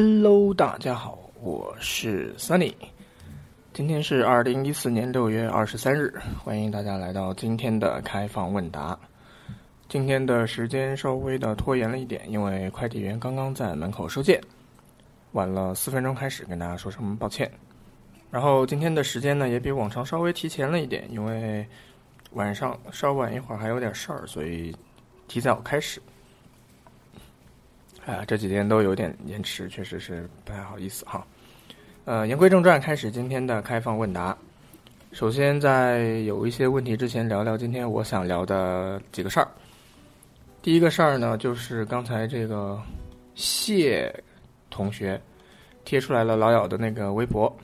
Hello，大家好，我是 Sunny。今天是二零一四年六月二十三日，欢迎大家来到今天的开放问答。今天的时间稍微的拖延了一点，因为快递员刚刚在门口收件，晚了四分钟开始，跟大家说声抱歉。然后今天的时间呢，也比往常稍微提前了一点，因为晚上稍晚一会儿还有点事儿，所以提早开始。啊，这几天都有点延迟，确实是不太好意思哈。呃，言归正传，开始今天的开放问答。首先，在有一些问题之前，聊聊今天我想聊的几个事儿。第一个事儿呢，就是刚才这个谢同学贴出来了老友的那个微博，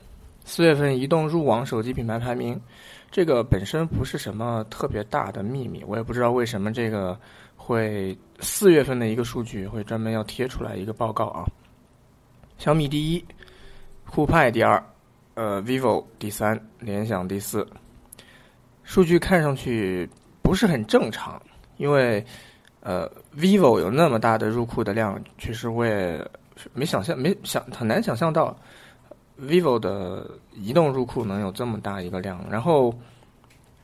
四月份移动入网手机品牌排名，这个本身不是什么特别大的秘密，我也不知道为什么这个。会四月份的一个数据会专门要贴出来一个报告啊，小米第一，酷派第二，呃，vivo 第三，联想第四。数据看上去不是很正常，因为呃，vivo 有那么大的入库的量，确实我也没想象，没想很难想象到 vivo 的移动入库能有这么大一个量，然后。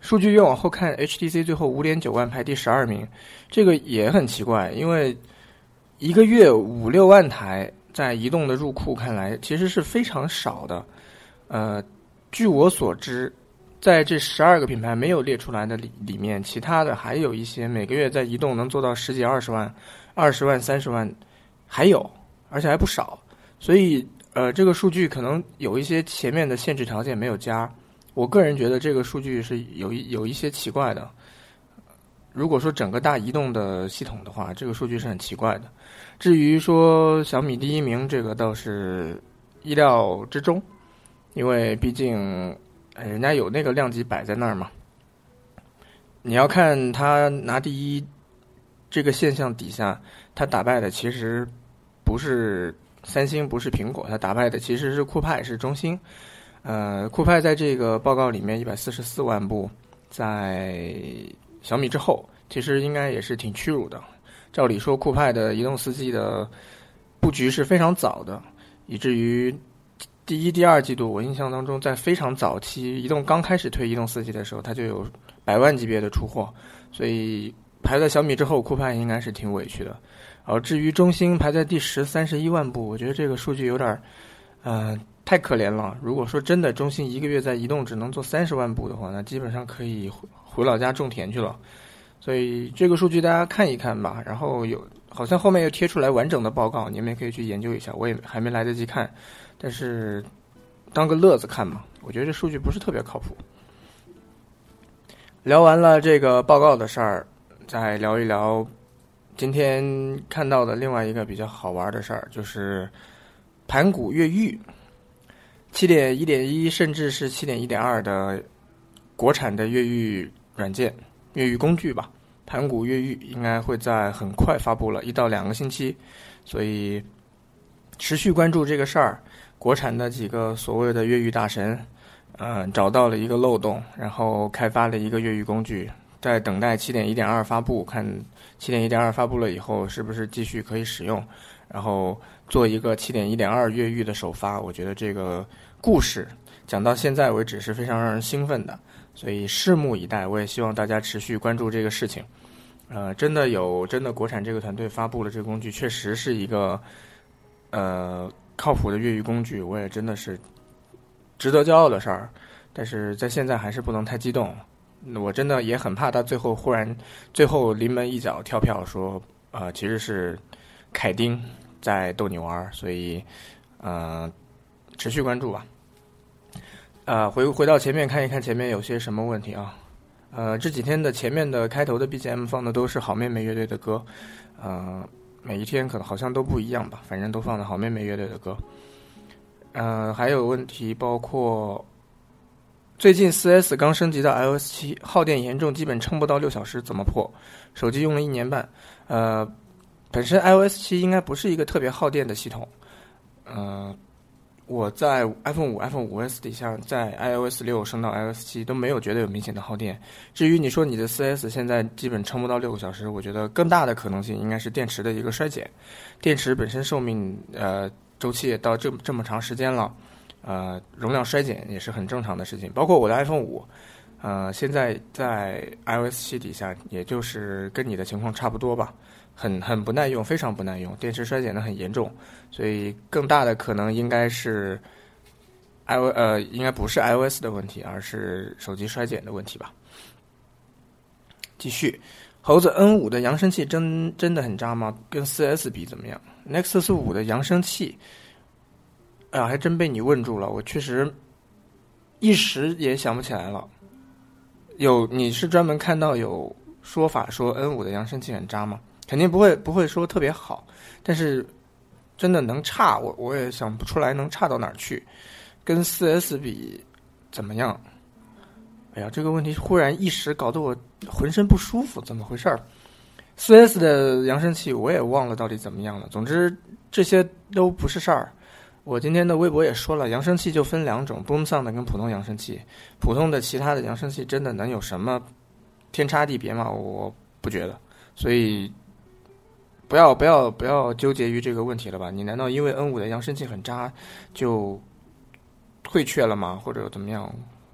数据越往后看，HTC 最后五点九万排第十二名，这个也很奇怪，因为一个月五六万台在移动的入库看来其实是非常少的。呃，据我所知，在这十二个品牌没有列出来的里里面，其他的还有一些每个月在移动能做到十几二十万、二十万、三十万，还有，而且还不少。所以，呃，这个数据可能有一些前面的限制条件没有加。我个人觉得这个数据是有一有一些奇怪的。如果说整个大移动的系统的话，这个数据是很奇怪的。至于说小米第一名，这个倒是意料之中，因为毕竟人家有那个量级摆在那儿嘛。你要看他拿第一这个现象底下，他打败的其实不是三星，不是苹果，他打败的其实是酷派，是中兴。呃，酷派在这个报告里面一百四十四万部，在小米之后，其实应该也是挺屈辱的。照理说，酷派的移动四 G 的布局是非常早的，以至于第一、第二季度，我印象当中，在非常早期，移动刚开始推移动四 G 的时候，它就有百万级别的出货，所以排在小米之后，酷派应该是挺委屈的。而至于中兴排在第十三十一万部，我觉得这个数据有点，呃。太可怜了。如果说真的中兴一个月在移动只能做三十万部的话，那基本上可以回回老家种田去了。所以这个数据大家看一看吧。然后有好像后面又贴出来完整的报告，你们也可以去研究一下。我也还没来得及看，但是当个乐子看嘛。我觉得这数据不是特别靠谱。聊完了这个报告的事儿，再聊一聊今天看到的另外一个比较好玩的事儿，就是盘古越狱。七点一点一，甚至是七点一点二的国产的越狱软件、越狱工具吧，盘古越狱应该会在很快发布了，一到两个星期，所以持续关注这个事儿。国产的几个所谓的越狱大神，嗯，找到了一个漏洞，然后开发了一个越狱工具，在等待七点一点二发布，看七点一点二发布了以后是不是继续可以使用。然后做一个七点一点二越狱的首发，我觉得这个故事讲到现在为止是非常让人兴奋的，所以拭目以待。我也希望大家持续关注这个事情。呃，真的有真的国产这个团队发布了这个工具，确实是一个呃靠谱的越狱工具，我也真的是值得骄傲的事儿。但是在现在还是不能太激动，我真的也很怕他最后忽然最后临门一脚跳票说呃，其实是凯丁。在逗你玩儿，所以，呃，持续关注吧。呃，回回到前面看一看前面有些什么问题啊？呃，这几天的前面的开头的 BGM 放的都是好妹妹乐队的歌，呃，每一天可能好像都不一样吧，反正都放的好妹妹乐队的歌。呃，还有问题包括最近四 S 刚升级到 iOS 七，耗电严重，基本撑不到六小时，怎么破？手机用了一年半，呃。本身 iOS 七应该不是一个特别耗电的系统，呃，我在 iPhone 五、iPhone 五 S 底下，在 iOS 六升到 iOS 七都没有觉得有明显的耗电。至于你说你的四 S 现在基本撑不到六个小时，我觉得更大的可能性应该是电池的一个衰减。电池本身寿命呃周期也到这这么长时间了，呃，容量衰减也是很正常的事情。包括我的 iPhone 五，呃，现在在 iOS 七底下，也就是跟你的情况差不多吧，很很不耐用，非常不耐用，电池衰减的很严重。所以更大的可能应该是 i o 呃，应该不是 iOS 的问题，而是手机衰减的问题吧。继续。猴子 N 五的扬声器真真的很渣吗？跟四 S 比怎么样？Nexus 五的扬声器，啊，还真被你问住了。我确实一时也想不起来了。有你是专门看到有说法说 N 五的扬声器很渣吗？肯定不会，不会说特别好。但是真的能差，我我也想不出来能差到哪儿去。跟四 S 比怎么样？哎呀，这个问题忽然一时搞得我浑身不舒服，怎么回事儿？四 S 的扬声器我也忘了到底怎么样了。总之这些都不是事儿。我今天的微博也说了，扬声器就分两种，Boom Sound 跟普通扬声器。普通的其他的扬声器真的能有什么天差地别吗？我不觉得。所以不要不要不要纠结于这个问题了吧？你难道因为 N 五的扬声器很渣就退却了吗？或者怎么样？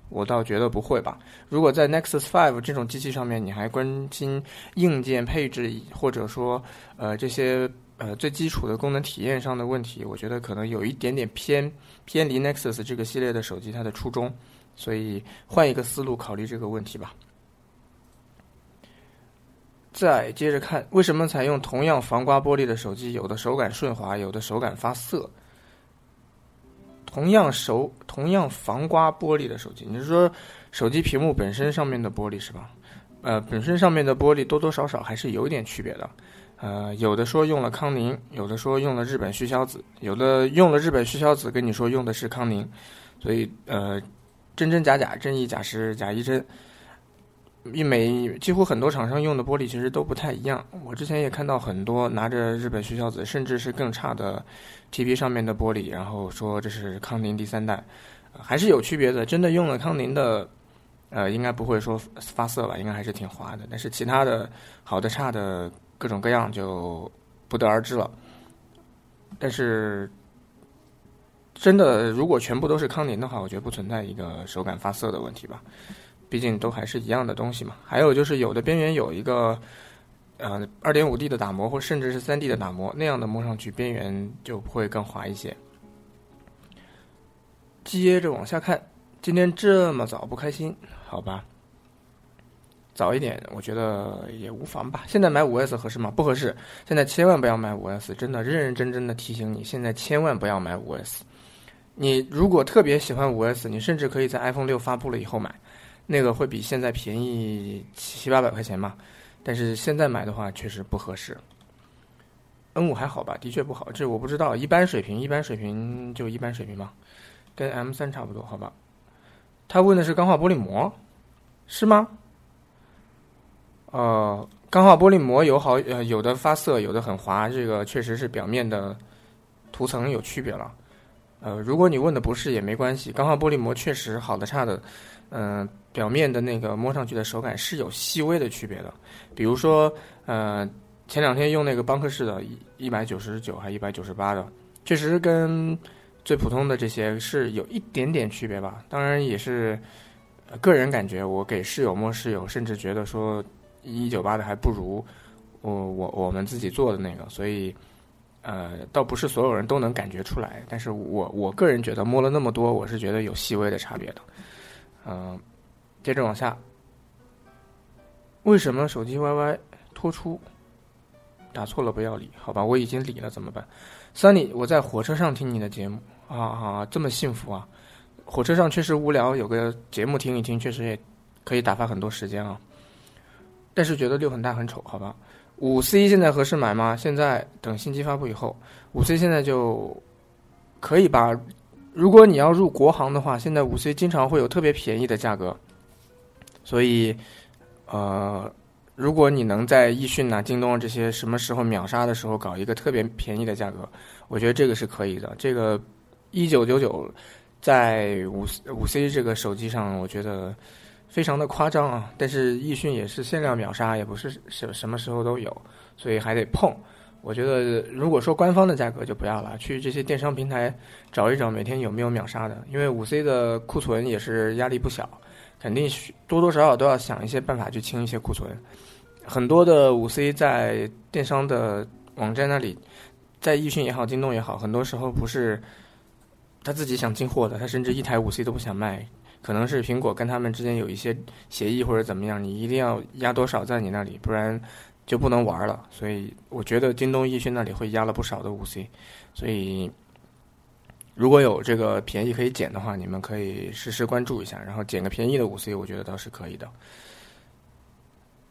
我倒觉得不会吧。如果在 Nexus Five 这种机器上面，你还关心硬件配置，或者说呃这些呃最基础的功能体验上的问题，我觉得可能有一点点偏偏离 Nexus 这个系列的手机它的初衷。所以换一个思路考虑这个问题吧。再接着看，为什么采用同样防刮玻璃的手机，有的手感顺滑，有的手感发涩？同样手同样防刮玻璃的手机，你是说手机屏幕本身上面的玻璃是吧？呃，本身上面的玻璃多多少少还是有点区别的。呃，有的说用了康宁，有的说用了日本旭硝子，有的用了日本旭硝子跟你说用的是康宁，所以呃，真真假假，真亦假时假亦真。一每几乎很多厂商用的玻璃其实都不太一样。我之前也看到很多拿着日本旭硝子，甚至是更差的 TP 上面的玻璃，然后说这是康宁第三代，还是有区别的。真的用了康宁的，呃，应该不会说发涩吧，应该还是挺滑的。但是其他的好的差的各种各样就不得而知了。但是真的如果全部都是康宁的话，我觉得不存在一个手感发涩的问题吧。毕竟都还是一样的东西嘛。还有就是有的边缘有一个，呃，二点五 D 的打磨，或甚至是三 D 的打磨，那样的摸上去边缘就会更滑一些。接着往下看，今天这么早不开心，好吧？早一点我觉得也无妨吧。现在买五 S 合适吗？不合适。现在千万不要买五 S，真的认认真真的提醒你，现在千万不要买五 S。你如果特别喜欢五 S，你甚至可以在 iPhone 六发布了以后买。那个会比现在便宜七八百块钱嘛，但是现在买的话确实不合适。N 五还好吧，的确不好，这我不知道，一般水平，一般水平就一般水平吧，跟 M 三差不多，好吧。他问的是钢化玻璃膜，是吗？呃，钢化玻璃膜有好呃有的发涩，有的很滑，这个确实是表面的涂层有区别了。呃，如果你问的不是也没关系，钢化玻璃膜确实好的差的，嗯。表面的那个摸上去的手感是有细微的区别的，比如说，呃，前两天用那个邦克士的，一一百九十九还一百九十八的，确实跟最普通的这些是有一点点区别吧。当然也是个人感觉，我给室友摸室友，甚至觉得说一九八的还不如我我我们自己做的那个，所以呃，倒不是所有人都能感觉出来，但是我我个人觉得摸了那么多，我是觉得有细微的差别的，嗯。接着往下，为什么手机 YY 拖出？打错了不要理，好吧，我已经理了，怎么办？Sunny，我在火车上听你的节目啊啊，这么幸福啊！火车上确实无聊，有个节目听一听，确实也可以打发很多时间啊。但是觉得六很大很丑，好吧？五 C 现在合适买吗？现在等新机发布以后，五 C 现在就可以吧？如果你要入国行的话，现在五 C 经常会有特别便宜的价格。所以，呃，如果你能在易迅呐、京东这些什么时候秒杀的时候搞一个特别便宜的价格，我觉得这个是可以的。这个一九九九在五五 C 这个手机上，我觉得非常的夸张啊。但是易迅也是限量秒杀，也不是什什么时候都有，所以还得碰。我觉得如果说官方的价格就不要了，去这些电商平台找一找每天有没有秒杀的，因为五 C 的库存也是压力不小，肯定多多少少都要想一些办法去清一些库存。很多的五 C 在电商的网站那里，在易迅也好，京东也好，很多时候不是他自己想进货的，他甚至一台五 C 都不想卖，可能是苹果跟他们之间有一些协议或者怎么样，你一定要压多少在你那里，不然就不能玩了。所以我觉得京东、易迅那里会压了不少的五 C，所以如果有这个便宜可以捡的话，你们可以实时关注一下，然后捡个便宜的五 C，我觉得倒是可以的。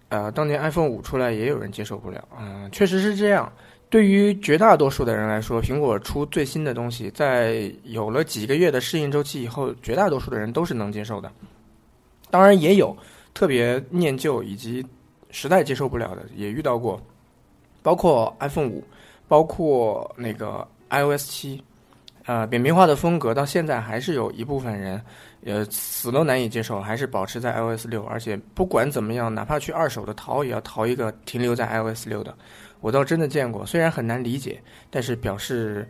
呃，当年 iPhone 五出来，也有人接受不了。嗯，确实是这样。对于绝大多数的人来说，苹果出最新的东西，在有了几个月的适应周期以后，绝大多数的人都是能接受的。当然，也有特别念旧以及实在接受不了的，也遇到过。包括 iPhone 五，包括那个 iOS 七，呃，扁平化的风格到现在还是有一部分人。呃，死都难以接受，还是保持在 iOS 六，而且不管怎么样，哪怕去二手的淘，也要淘一个停留在 iOS 六的。我倒真的见过，虽然很难理解，但是表示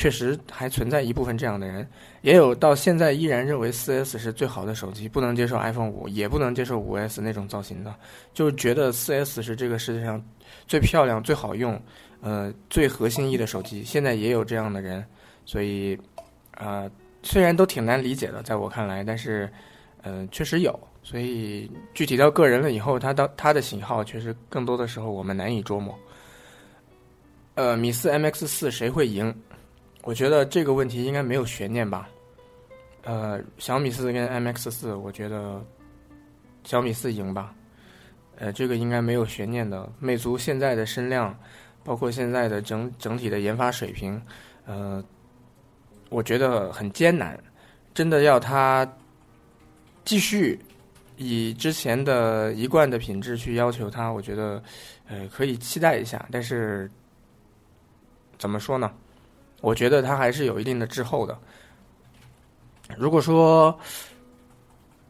确实还存在一部分这样的人。也有到现在依然认为四 S 是最好的手机，不能接受 iPhone 五，也不能接受五 S 那种造型的，就觉得四 S 是这个世界上最漂亮、最好用、呃最合心意的手机。现在也有这样的人，所以啊。虽然都挺难理解的，在我看来，但是，嗯，确实有。所以具体到个人了以后，他到他的型号，确实更多的时候我们难以捉摸。呃，米四 MX 四谁会赢？我觉得这个问题应该没有悬念吧。呃，小米四跟 MX 四，我觉得小米四赢吧。呃，这个应该没有悬念的。魅族现在的声量，包括现在的整整体的研发水平，呃。我觉得很艰难，真的要他继续以之前的一贯的品质去要求他，我觉得呃可以期待一下。但是怎么说呢？我觉得它还是有一定的滞后的。如果说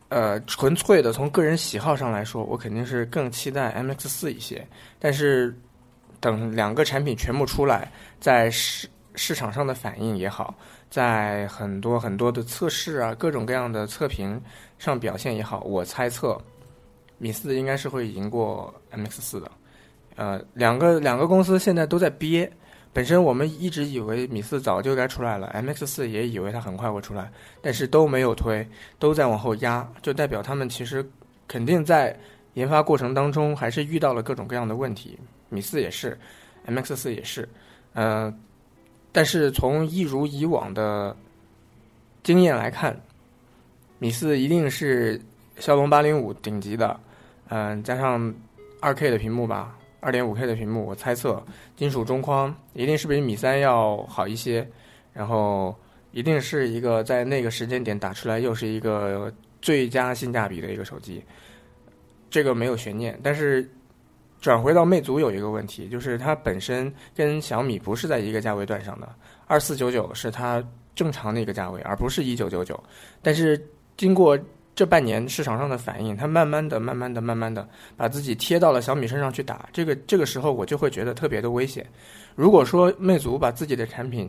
呃纯粹的从个人喜好上来说，我肯定是更期待 MX 四一些。但是等两个产品全部出来，在市市场上的反应也好。在很多很多的测试啊，各种各样的测评上表现也好，我猜测米四应该是会赢过 MX 四的。呃，两个两个公司现在都在憋。本身我们一直以为米四早就该出来了，MX 四也以为它很快会出来，但是都没有推，都在往后压，就代表他们其实肯定在研发过程当中还是遇到了各种各样的问题。米四也是，MX 四也是，呃。但是从一如以往的经验来看，米四一定是骁龙八零五顶级的，嗯，加上二 K 的屏幕吧，二点五 K 的屏幕，我猜测金属中框一定是比米三要好一些，然后一定是一个在那个时间点打出来又是一个最佳性价比的一个手机，这个没有悬念，但是。转回到魅族有一个问题，就是它本身跟小米不是在一个价位段上的，二四九九是它正常的一个价位，而不是一九九九。但是经过这半年市场上的反应，它慢慢的、慢慢的、慢慢的把自己贴到了小米身上去打。这个这个时候我就会觉得特别的危险。如果说魅族把自己的产品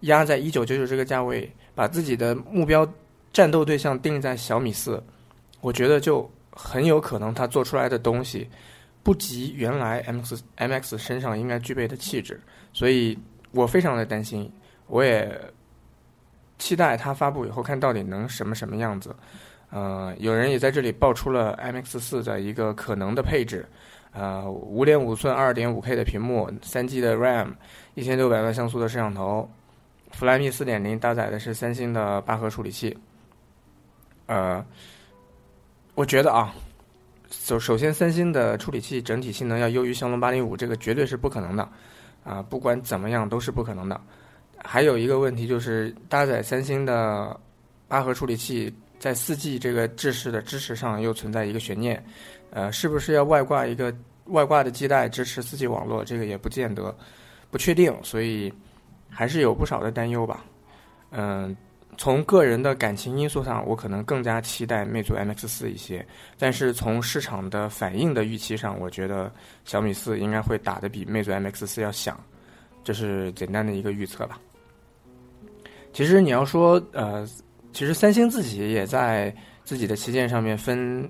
压在一九九九这个价位，把自己的目标战斗对象定在小米四，我觉得就很有可能它做出来的东西。不及原来 M X M X 身上应该具备的气质，所以我非常的担心，我也期待它发布以后看到底能什么什么样子。呃，有人也在这里爆出了 M X 四的一个可能的配置，呃，五点五寸二点五 K 的屏幕，三 G 的 RAM，一千六百万像素的摄像头，Flyme 四点零搭载的是三星的八核处理器。呃，我觉得啊。首首先，三星的处理器整体性能要优于骁龙八零五，这个绝对是不可能的，啊，不管怎么样都是不可能的。还有一个问题就是，搭载三星的八核处理器，在四 G 这个制式的支持上又存在一个悬念，呃，是不是要外挂一个外挂的基带支持四 G 网络？这个也不见得，不确定，所以还是有不少的担忧吧。嗯，从个人的感情因素上，我可能更加期待魅族 MX 四一些。但是从市场的反应的预期上，我觉得小米四应该会打得比魅族 MX 四要响，这是简单的一个预测吧。其实你要说，呃，其实三星自己也在自己的旗舰上面分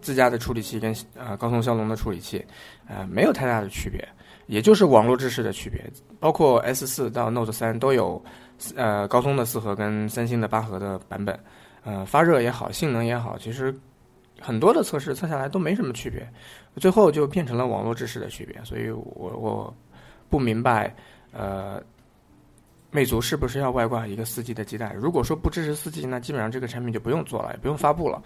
自家的处理器跟呃高通骁龙的处理器，呃，没有太大的区别，也就是网络制式的区别。包括 S 四到 Note 三都有。呃，高通的四核跟三星的八核的版本，呃，发热也好，性能也好，其实很多的测试测下来都没什么区别，最后就变成了网络制式的区别。所以我我不明白，呃，魅族是不是要外挂一个四 G 的基带？如果说不支持四 G，那基本上这个产品就不用做了，也不用发布了。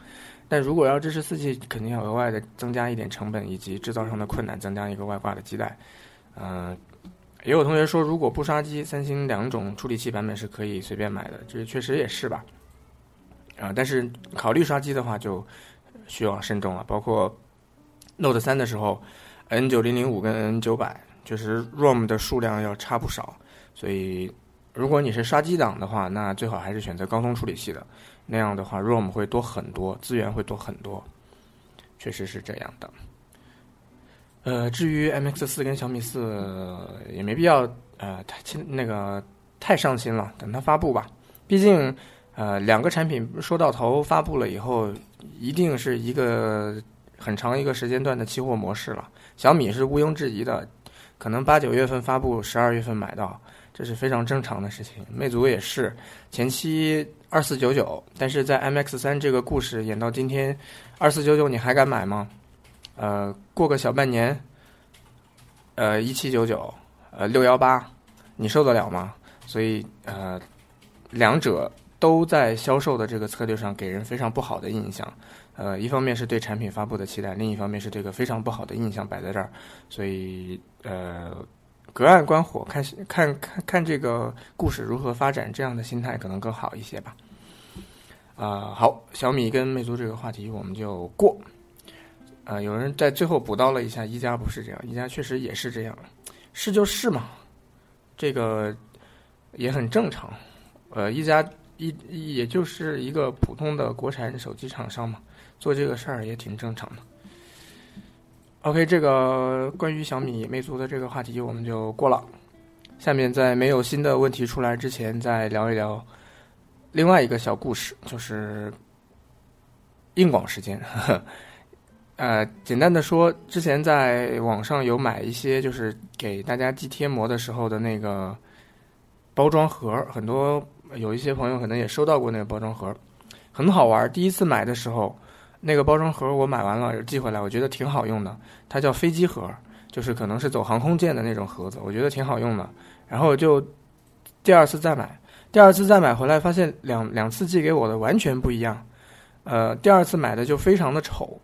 但如果要支持四 G，肯定要额外的增加一点成本以及制造上的困难，增加一个外挂的基带，嗯。也有同学说，如果不刷机，三星两种处理器版本是可以随便买的，这确实也是吧。啊，但是考虑刷机的话，就需要慎重了。包括 Note 三的时候，N 九零零五跟 N 九百，确实 ROM 的数量要差不少。所以，如果你是刷机党的话，那最好还是选择高通处理器的，那样的话 ROM 会多很多，资源会多很多，确实是这样的。呃，至于 M X 四跟小米四也没必要呃太亲那个太上心了，等它发布吧。毕竟呃两个产品说到头发布了以后，一定是一个很长一个时间段的期货模式了。小米是毋庸置疑的，可能八九月份发布，十二月份买到，这是非常正常的事情。魅族也是前期二四九九，但是在 M X 三这个故事演到今天，二四九九你还敢买吗？呃，过个小半年，呃，一七九九，呃，六幺八，你受得了吗？所以，呃，两者都在销售的这个策略上给人非常不好的印象。呃，一方面是对产品发布的期待，另一方面是这个非常不好的印象摆在这儿。所以，呃，隔岸观火，看看看看这个故事如何发展，这样的心态可能更好一些吧。啊，好，小米跟魅族这个话题我们就过。啊，有人在最后补刀了一下，一加不是这样，一加确实也是这样，是就是嘛，这个也很正常。呃，一加一也就是一个普通的国产手机厂商嘛，做这个事儿也挺正常的。OK，这个关于小米、魅族的这个话题我们就过了。下面在没有新的问题出来之前，再聊一聊另外一个小故事，就是硬广时间。呃，简单的说，之前在网上有买一些，就是给大家寄贴膜的时候的那个包装盒，很多有一些朋友可能也收到过那个包装盒，很好玩。第一次买的时候，那个包装盒我买完了寄回来，我觉得挺好用的。它叫飞机盒，就是可能是走航空件的那种盒子，我觉得挺好用的。然后就第二次再买，第二次再买回来，发现两两次寄给我的完全不一样。呃，第二次买的就非常的丑。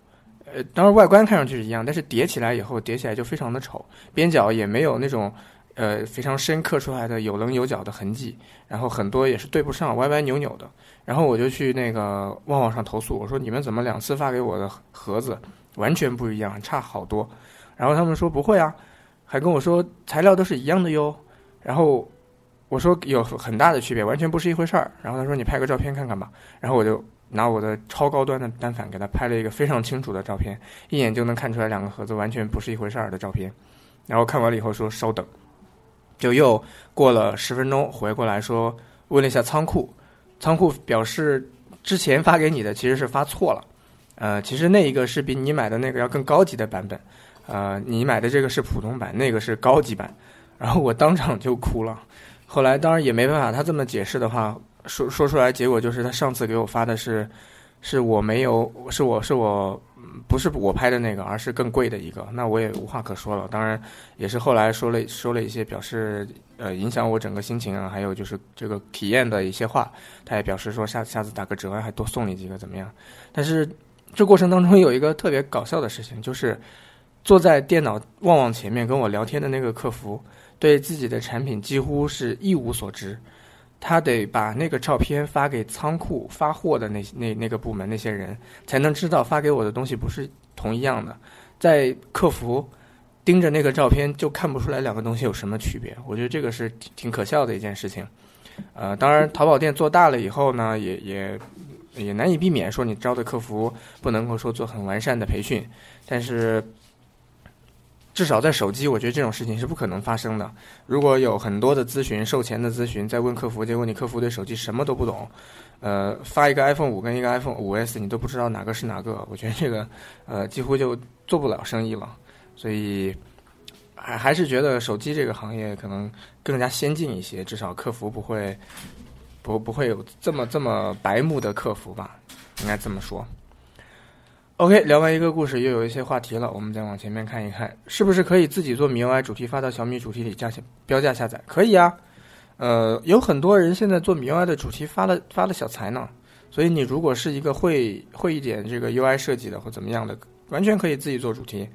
呃，当然外观看上去是一样，但是叠起来以后叠起来就非常的丑，边角也没有那种呃非常深刻出来的有棱有角的痕迹，然后很多也是对不上，歪歪扭扭的。然后我就去那个旺旺上投诉，我说你们怎么两次发给我的盒子完全不一样，差好多。然后他们说不会啊，还跟我说材料都是一样的哟。然后我说有很大的区别，完全不是一回事儿。然后他说你拍个照片看看吧。然后我就。拿我的超高端的单反给他拍了一个非常清楚的照片，一眼就能看出来两个盒子完全不是一回事儿的照片。然后看完了以后说稍等，就又过了十分钟回过来说问了一下仓库，仓库表示之前发给你的其实是发错了，呃，其实那一个是比你买的那个要更高级的版本，呃，你买的这个是普通版，那个是高级版。然后我当场就哭了。后来当然也没办法，他这么解释的话。说说出来，结果就是他上次给我发的是，是我没有，是我是我不是我拍的那个，而是更贵的一个，那我也无话可说了。当然，也是后来说了说了一些表示呃影响我整个心情啊，还有就是这个体验的一些话，他也表示说下下次打个折还多送你几个怎么样？但是这过程当中有一个特别搞笑的事情，就是坐在电脑旺旺前面跟我聊天的那个客服，对自己的产品几乎是一无所知。他得把那个照片发给仓库发货的那那那个部门那些人，才能知道发给我的东西不是同一样的。在客服盯着那个照片，就看不出来两个东西有什么区别。我觉得这个是挺挺可笑的一件事情。呃，当然淘宝店做大了以后呢，也也也难以避免说你招的客服不能够说做很完善的培训，但是。至少在手机，我觉得这种事情是不可能发生的。如果有很多的咨询、售前的咨询，在问客服，结果你客服对手机什么都不懂，呃，发一个 iPhone 五跟一个 iPhone 五 S，你都不知道哪个是哪个，我觉得这个呃几乎就做不了生意了。所以还还是觉得手机这个行业可能更加先进一些，至少客服不会不不会有这么这么白目的客服吧，应该这么说。OK，聊完一个故事，又有一些话题了。我们再往前面看一看，是不是可以自己做 MIUI 主题发到小米主题里加标价下载？可以啊。呃，有很多人现在做 MIUI 的主题发了发了小财呢。所以你如果是一个会会一点这个 UI 设计的或怎么样的，完全可以自己做主题。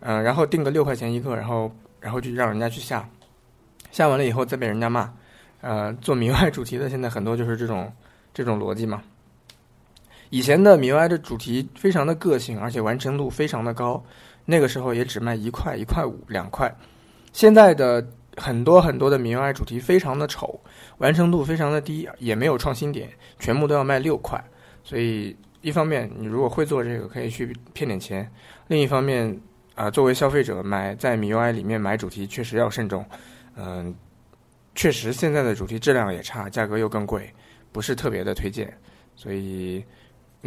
嗯，然后定个六块钱一个，然后然后就让人家去下，下完了以后再被人家骂。呃，做 MIUI 主题的现在很多就是这种这种逻辑嘛。以前的米 UI 的主题非常的个性，而且完成度非常的高，那个时候也只卖一块、一块五、两块。现在的很多很多的米 UI 主题非常的丑，完成度非常的低，也没有创新点，全部都要卖六块。所以一方面你如果会做这个，可以去骗点钱；另一方面啊，作为消费者买在米 UI 里面买主题，确实要慎重。嗯，确实现在的主题质量也差，价格又更贵，不是特别的推荐。所以。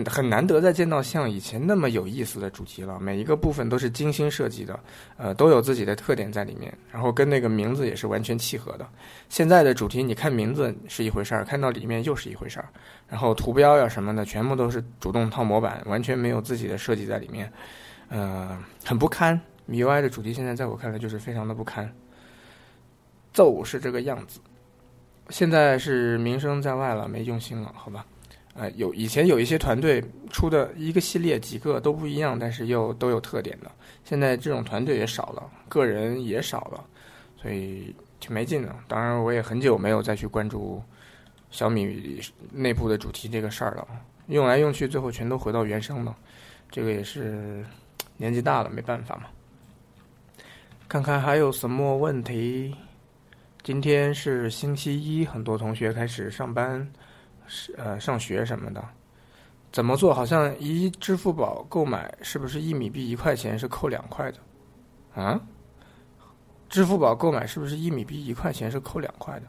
很难得再见到像以前那么有意思的主题了，每一个部分都是精心设计的，呃，都有自己的特点在里面，然后跟那个名字也是完全契合的。现在的主题，你看名字是一回事儿，看到里面又是一回事儿，然后图标呀什么的，全部都是主动套模板，完全没有自己的设计在里面，呃，很不堪。MIUI 的主题现在在我看来就是非常的不堪，奏是这个样子，现在是名声在外了，没用心了，好吧。呃，有以前有一些团队出的一个系列几个都不一样，但是又都有特点的。现在这种团队也少了，个人也少了，所以挺没劲的。当然，我也很久没有再去关注小米内部的主题这个事儿了。用来用去，最后全都回到原生了。这个也是年纪大了，没办法嘛。看看还有什么问题？今天是星期一，很多同学开始上班。是呃，上学什么的，怎么做？好像一支付宝购买是不是一米币一块钱是扣两块的？啊？支付宝购买是不是一米币一块钱是扣两块的？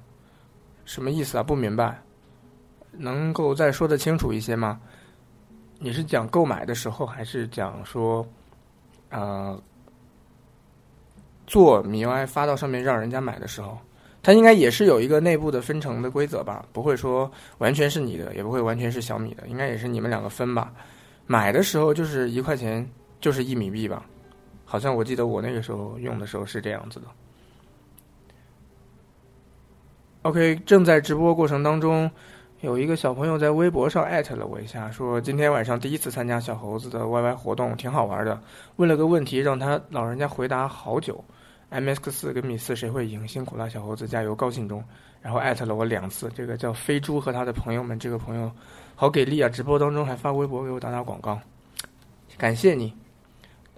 什么意思啊？不明白，能够再说的清楚一些吗？你是讲购买的时候，还是讲说，呃，做米 UI 发到上面让人家买的时候？它应该也是有一个内部的分成的规则吧，不会说完全是你的，也不会完全是小米的，应该也是你们两个分吧。买的时候就是一块钱，就是一米币吧，好像我记得我那个时候用的时候是这样子的。OK，正在直播过程当中，有一个小朋友在微博上艾特了我一下，说今天晚上第一次参加小猴子的 YY 活动，挺好玩的，问了个问题让他老人家回答好久。MX 四跟米四谁会赢？辛苦啦，小猴子加油！高兴中，然后艾特了我两次。这个叫飞猪和他的朋友们，这个朋友好给力啊！直播当中还发微博给我打打广告，感谢你。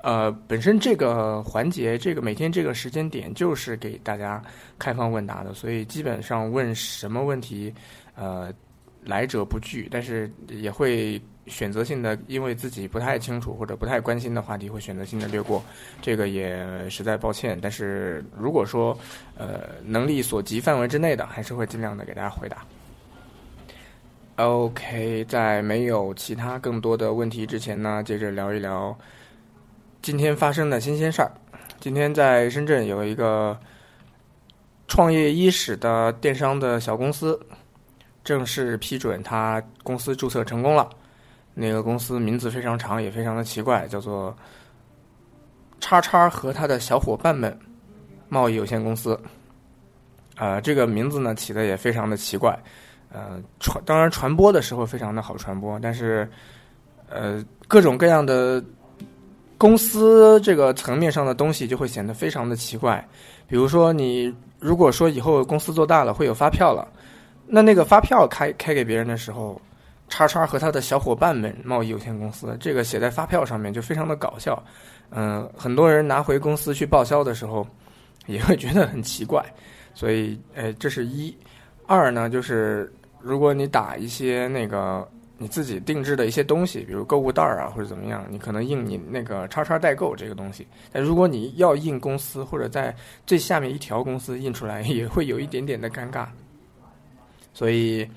呃，本身这个环节，这个每天这个时间点就是给大家开放问答的，所以基本上问什么问题，呃，来者不拒，但是也会。选择性的，因为自己不太清楚或者不太关心的话题，会选择性的略过，这个也实在抱歉。但是如果说，呃，能力所及范围之内的，还是会尽量的给大家回答。OK，在没有其他更多的问题之前呢，接着聊一聊今天发生的新鲜事儿。今天在深圳有一个创业伊始的电商的小公司，正式批准他公司注册成功了。那个公司名字非常长，也非常的奇怪，叫做“叉叉和他的小伙伴们贸易有限公司”。啊，这个名字呢起的也非常的奇怪。呃，传当然传播的时候非常的好传播，但是呃各种各样的公司这个层面上的东西就会显得非常的奇怪。比如说，你如果说以后公司做大了会有发票了，那那个发票开开给别人的时候。叉叉和他的小伙伴们贸易有限公司，这个写在发票上面就非常的搞笑。嗯，很多人拿回公司去报销的时候，也会觉得很奇怪。所以，呃，这是一。二呢，就是如果你打一些那个你自己定制的一些东西，比如购物袋儿啊或者怎么样，你可能印你那个叉叉代购这个东西。但如果你要印公司或者在最下面一条公司印出来，也会有一点点的尴尬。所以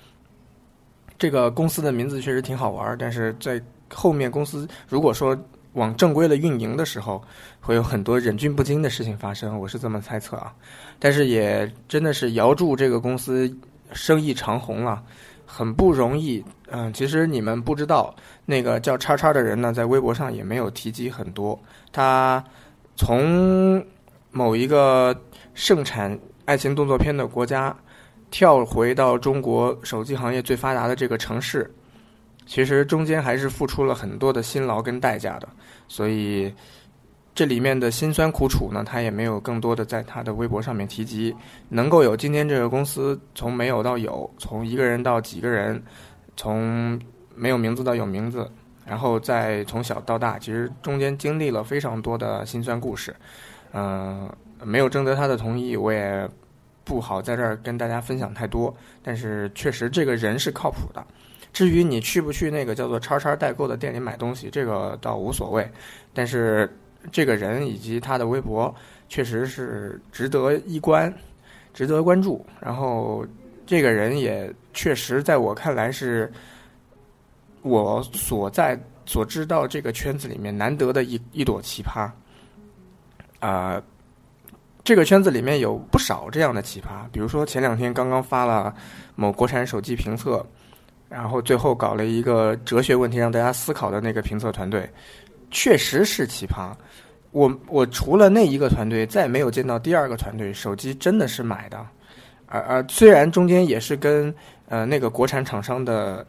这个公司的名字确实挺好玩，但是在后面公司如果说往正规的运营的时候，会有很多忍俊不禁的事情发生，我是这么猜测啊。但是也真的是遥祝这个公司生意长红了，很不容易。嗯，其实你们不知道，那个叫叉叉的人呢，在微博上也没有提及很多。他从某一个盛产爱情动作片的国家跳回到中国手机行业最发达的这个城市，其实中间还是付出了很多的辛劳跟代价的。所以。这里面的辛酸苦楚呢，他也没有更多的在他的微博上面提及。能够有今天这个公司从没有到有，从一个人到几个人，从没有名字到有名字，然后再从小到大，其实中间经历了非常多的辛酸故事。嗯，没有征得他的同意，我也不好在这儿跟大家分享太多。但是确实这个人是靠谱的。至于你去不去那个叫做叉叉代购的店里买东西，这个倒无所谓。但是。这个人以及他的微博确实是值得一观，值得关注。然后，这个人也确实在我看来是我所在所知道这个圈子里面难得的一一朵奇葩。啊，这个圈子里面有不少这样的奇葩，比如说前两天刚刚发了某国产手机评测，然后最后搞了一个哲学问题让大家思考的那个评测团队。确实是奇葩，我我除了那一个团队，再没有见到第二个团队手机真的是买的，而而虽然中间也是跟呃那个国产厂商的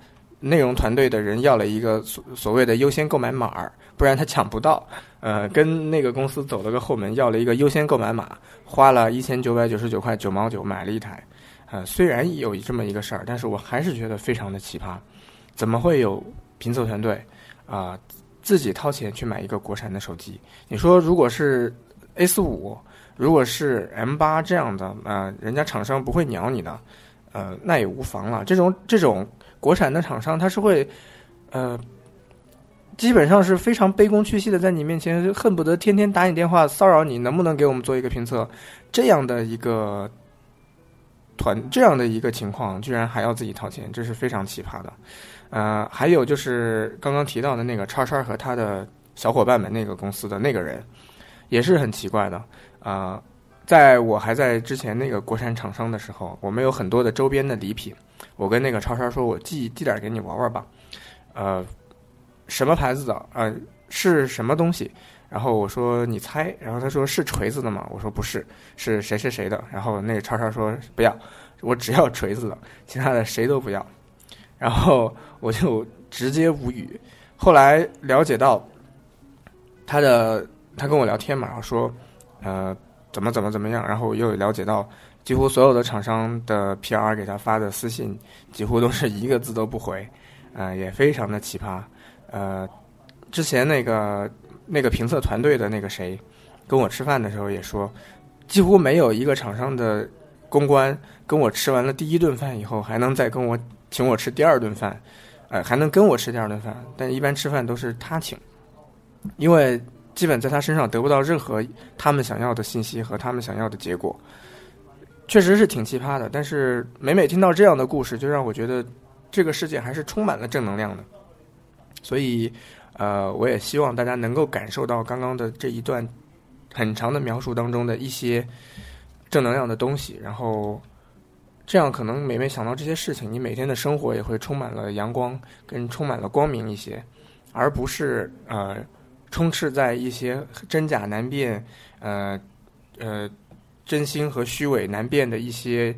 内容团队的人要了一个所所谓的优先购买码，不然他抢不到，呃跟那个公司走了个后门，要了一个优先购买码，花了一千九百九十九块九毛九买了一台，呃虽然有这么一个事儿，但是我还是觉得非常的奇葩，怎么会有评测团队啊？自己掏钱去买一个国产的手机，你说如果是 A 四五，如果是 M 八这样的，呃，人家厂商不会鸟你的，呃，那也无妨了。这种这种国产的厂商，他是会，呃，基本上是非常卑躬屈膝的，在你面前恨不得天天打你电话骚扰你，能不能给我们做一个评测？这样的一个团，这样的一个情况，居然还要自己掏钱，这是非常奇葩的。呃，还有就是刚刚提到的那个叉叉和他的小伙伴们那个公司的那个人，也是很奇怪的。啊，在我还在之前那个国产厂商的时候，我们有很多的周边的礼品，我跟那个叉叉说，我寄寄点给你玩玩吧。呃，什么牌子的？呃，是什么东西？然后我说你猜，然后他说是锤子的吗？我说不是，是谁谁谁的。然后那个叉叉说不要，我只要锤子的，其他的谁都不要。然后我就直接无语。后来了解到，他的他跟我聊天嘛，然后说，呃，怎么怎么怎么样。然后又了解到，几乎所有的厂商的 PR 给他发的私信，几乎都是一个字都不回，呃，也非常的奇葩。呃，之前那个那个评测团队的那个谁，跟我吃饭的时候也说，几乎没有一个厂商的公关跟我吃完了第一顿饭以后，还能再跟我。请我吃第二顿饭，呃，还能跟我吃第二顿饭，但一般吃饭都是他请，因为基本在他身上得不到任何他们想要的信息和他们想要的结果，确实是挺奇葩的。但是每每听到这样的故事，就让我觉得这个世界还是充满了正能量的。所以，呃，我也希望大家能够感受到刚刚的这一段很长的描述当中的一些正能量的东西，然后。这样可能每每想到这些事情，你每天的生活也会充满了阳光，跟充满了光明一些，而不是呃充斥在一些真假难辨、呃呃真心和虚伪难辨的一些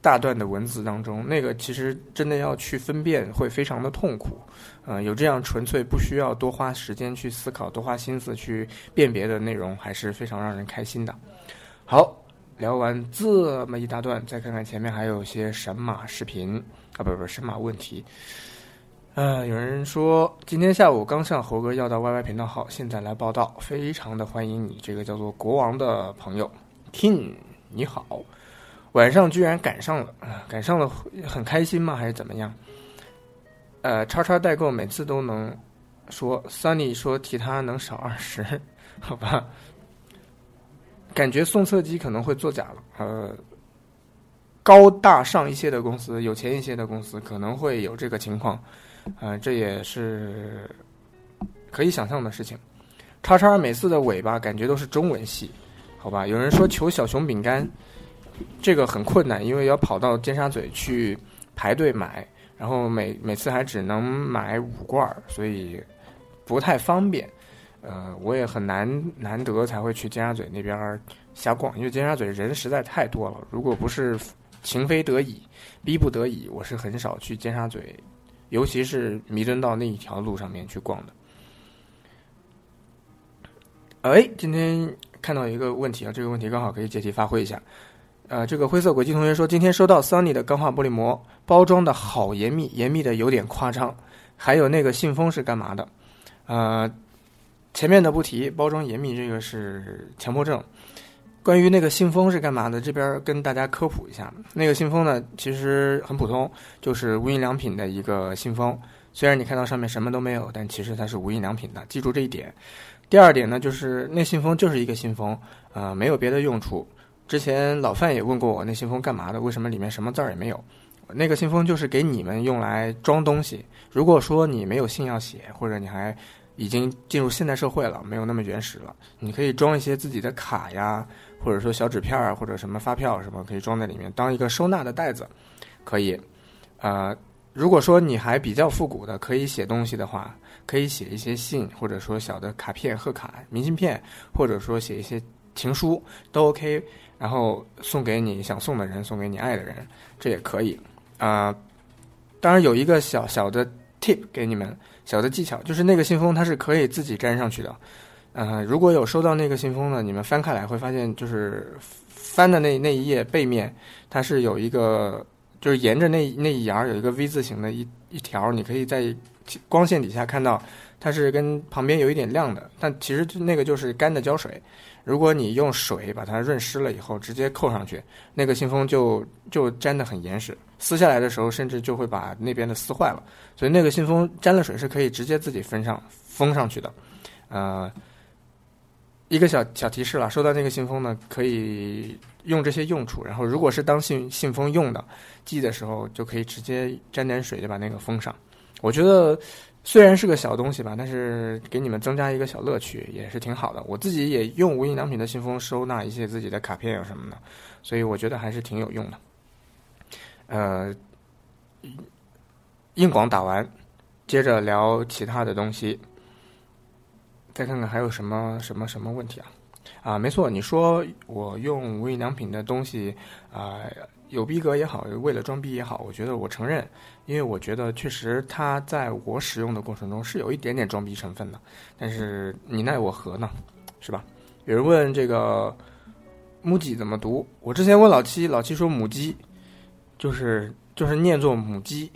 大段的文字当中。那个其实真的要去分辨，会非常的痛苦。呃，有这样纯粹不需要多花时间去思考、多花心思去辨别的内容，还是非常让人开心的。好。聊完这么一大段，再看看前面还有些神马视频啊，不不神马问题。呃，有人说今天下午刚向猴哥要到 YY 频道号，现在来报道，非常的欢迎你，这个叫做国王的朋友，King，你好。晚上居然赶上了，赶上了很开心吗？还是怎么样？呃，叉叉代购每次都能说，Sunny 说提他能少二十，好吧？感觉送测机可能会作假了，呃，高大上一些的公司，有钱一些的公司可能会有这个情况，嗯，这也是可以想象的事情。叉叉每次的尾巴感觉都是中文系，好吧？有人说求小熊饼干，这个很困难，因为要跑到尖沙咀去排队买，然后每每次还只能买五罐，所以不太方便。呃，我也很难难得才会去尖沙咀那边瞎逛，因为尖沙咀人实在太多了。如果不是情非得已、逼不得已，我是很少去尖沙咀，尤其是弥敦道那一条路上面去逛的。哎，今天看到一个问题啊，这个问题刚好可以借题发挥一下。呃，这个灰色轨迹同学说，今天收到 Sunny 的钢化玻璃膜，包装的好严密，严密的有点夸张。还有那个信封是干嘛的？呃。前面的不提，包装严密这个是强迫症。关于那个信封是干嘛的，这边跟大家科普一下。那个信封呢，其实很普通，就是无印良品的一个信封。虽然你看到上面什么都没有，但其实它是无印良品的，记住这一点。第二点呢，就是那信封就是一个信封，呃，没有别的用处。之前老范也问过我，那信封干嘛的？为什么里面什么字儿也没有？那个信封就是给你们用来装东西。如果说你没有信要写，或者你还。已经进入现代社会了，没有那么原始了。你可以装一些自己的卡呀，或者说小纸片儿，或者什么发票什么，可以装在里面，当一个收纳的袋子，可以。呃，如果说你还比较复古的，可以写东西的话，可以写一些信，或者说小的卡片、贺卡、明信片，或者说写一些情书都 OK。然后送给你想送的人，送给你爱的人，这也可以。啊，当然有一个小小的 tip 给你们。小的技巧就是那个信封它是可以自己粘上去的，呃，如果有收到那个信封呢，你们翻开来会发现，就是翻的那那一页背面，它是有一个，就是沿着那那一沿有一个 V 字形的一一条，你可以在光线底下看到，它是跟旁边有一点亮的，但其实那个就是干的胶水。如果你用水把它润湿了以后，直接扣上去，那个信封就就粘得很严实，撕下来的时候甚至就会把那边的撕坏了。所以那个信封沾了水是可以直接自己封上封上去的。呃，一个小小提示了，收到那个信封呢，可以用这些用处。然后如果是当信信封用的，寄的时候就可以直接沾点水就把那个封上。我觉得。虽然是个小东西吧，但是给你们增加一个小乐趣也是挺好的。我自己也用无印良品的信封收纳一些自己的卡片啊什么的，所以我觉得还是挺有用的。呃，硬广打完，接着聊其他的东西。再看看还有什么什么什么问题啊？啊，没错，你说我用无印良品的东西啊。有逼格也好，为了装逼也好，我觉得我承认，因为我觉得确实它在我使用的过程中是有一点点装逼成分的。但是你奈我何呢？是吧？有人问这个母鸡怎么读？我之前问老七，老七说母鸡，就是就是念作母鸡，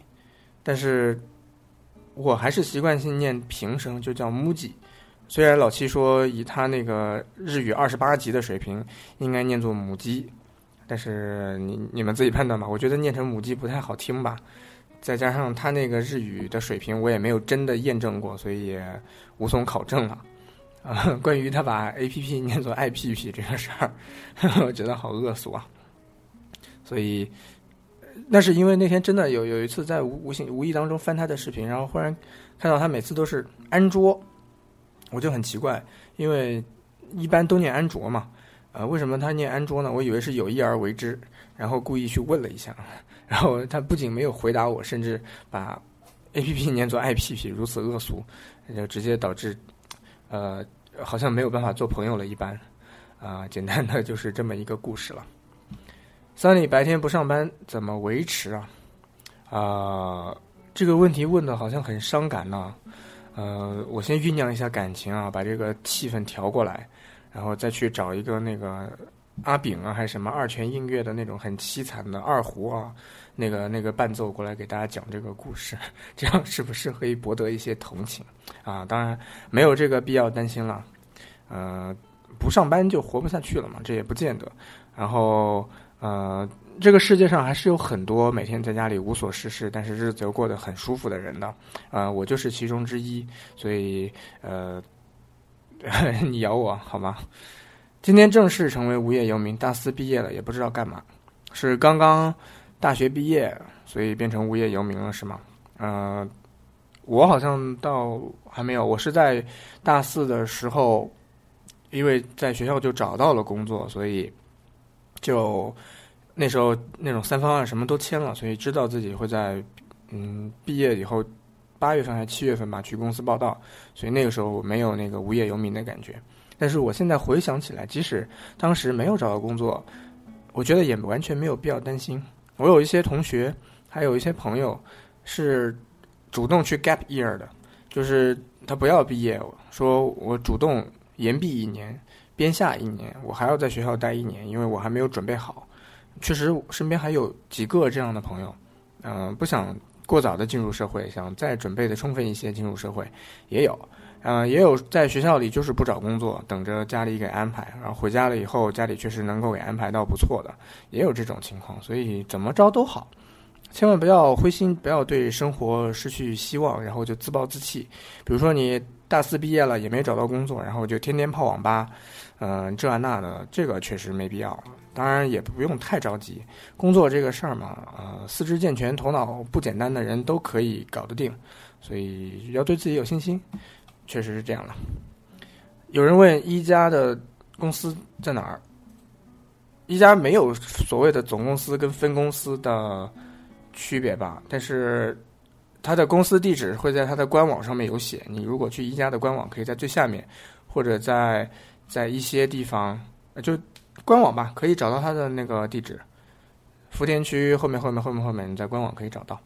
但是我还是习惯性念平声，就叫母鸡。虽然老七说以他那个日语二十八级的水平，应该念作母鸡。但是你你们自己判断吧，我觉得念成母鸡不太好听吧，再加上他那个日语的水平，我也没有真的验证过，所以也无从考证了。啊，关于他把 A P P 念作 I P P 这个事儿，我觉得好恶俗啊。所以那是因为那天真的有有一次在无无形无意当中翻他的视频，然后忽然看到他每次都是安卓，我就很奇怪，因为一般都念安卓嘛。呃，为什么他念安卓呢？我以为是有意而为之，然后故意去问了一下，然后他不仅没有回答我，甚至把 A P P 念作 I P P，如此恶俗，就直接导致，呃，好像没有办法做朋友了一般，啊，简单的就是这么一个故事了。三里白天不上班怎么维持啊？啊，这个问题问的好像很伤感呢。呃，我先酝酿一下感情啊，把这个气氛调过来。然后再去找一个那个阿炳啊，还是什么二泉映月的那种很凄惨的二胡啊，那个那个伴奏过来给大家讲这个故事，这样是不是可以博得一些同情啊？当然没有这个必要担心了，呃，不上班就活不下去了嘛，这也不见得。然后呃，这个世界上还是有很多每天在家里无所事事，但是日子又过得很舒服的人的，啊，我就是其中之一，所以呃，你咬我好吗？今天正式成为无业游民，大四毕业了，也不知道干嘛，是刚刚大学毕业，所以变成无业游民了是吗？呃，我好像到还没有，我是在大四的时候，因为在学校就找到了工作，所以就那时候那种三方案什么都签了，所以知道自己会在嗯毕业以后八月份还是七月份吧去公司报道，所以那个时候没有那个无业游民的感觉。但是我现在回想起来，即使当时没有找到工作，我觉得也完全没有必要担心。我有一些同学，还有一些朋友是主动去 gap year 的，就是他不要毕业，说我主动延毕一年，边下一年，我还要在学校待一年，因为我还没有准备好。确实，身边还有几个这样的朋友，嗯，不想过早的进入社会，想再准备的充分一些进入社会，也有。嗯，也有在学校里就是不找工作，等着家里给安排，然后回家了以后，家里确实能够给安排到不错的，也有这种情况，所以怎么着都好，千万不要灰心，不要对生活失去希望，然后就自暴自弃。比如说你大四毕业了也没找到工作，然后就天天泡网吧，嗯，这那的，这个确实没必要。当然也不用太着急，工作这个事儿嘛，呃，四肢健全、头脑不简单的人都可以搞得定，所以要对自己有信心。确实是这样了。有人问一加的公司在哪儿？一加没有所谓的总公司跟分公司的区别吧？但是它的公司地址会在它的官网上面有写。你如果去一加的官网，可以在最下面，或者在在一些地方，就官网吧，可以找到它的那个地址。福田区后面后面后面后面，你在官网可以找到。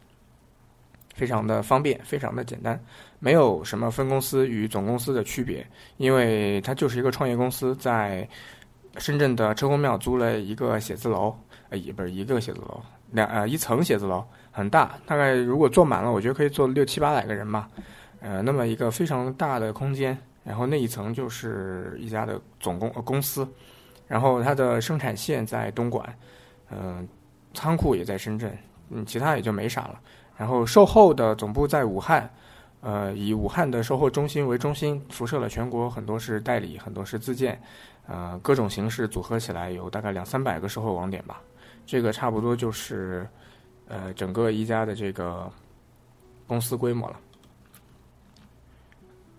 非常的方便，非常的简单，没有什么分公司与总公司的区别，因为它就是一个创业公司，在深圳的车公庙租了一个写字楼，呃，也不是一个写字楼，两呃一层写字楼，很大，大概如果坐满了，我觉得可以坐六七八百个人吧，呃，那么一个非常大的空间，然后那一层就是一家的总公呃公司，然后它的生产线在东莞，嗯，仓库也在深圳，嗯，其他也就没啥了。然后售后的总部在武汉，呃，以武汉的售后中心为中心，辐射了全国，很多是代理，很多是自建，呃，各种形式组合起来有大概两三百个售后网点吧。这个差不多就是，呃，整个一家的这个公司规模了。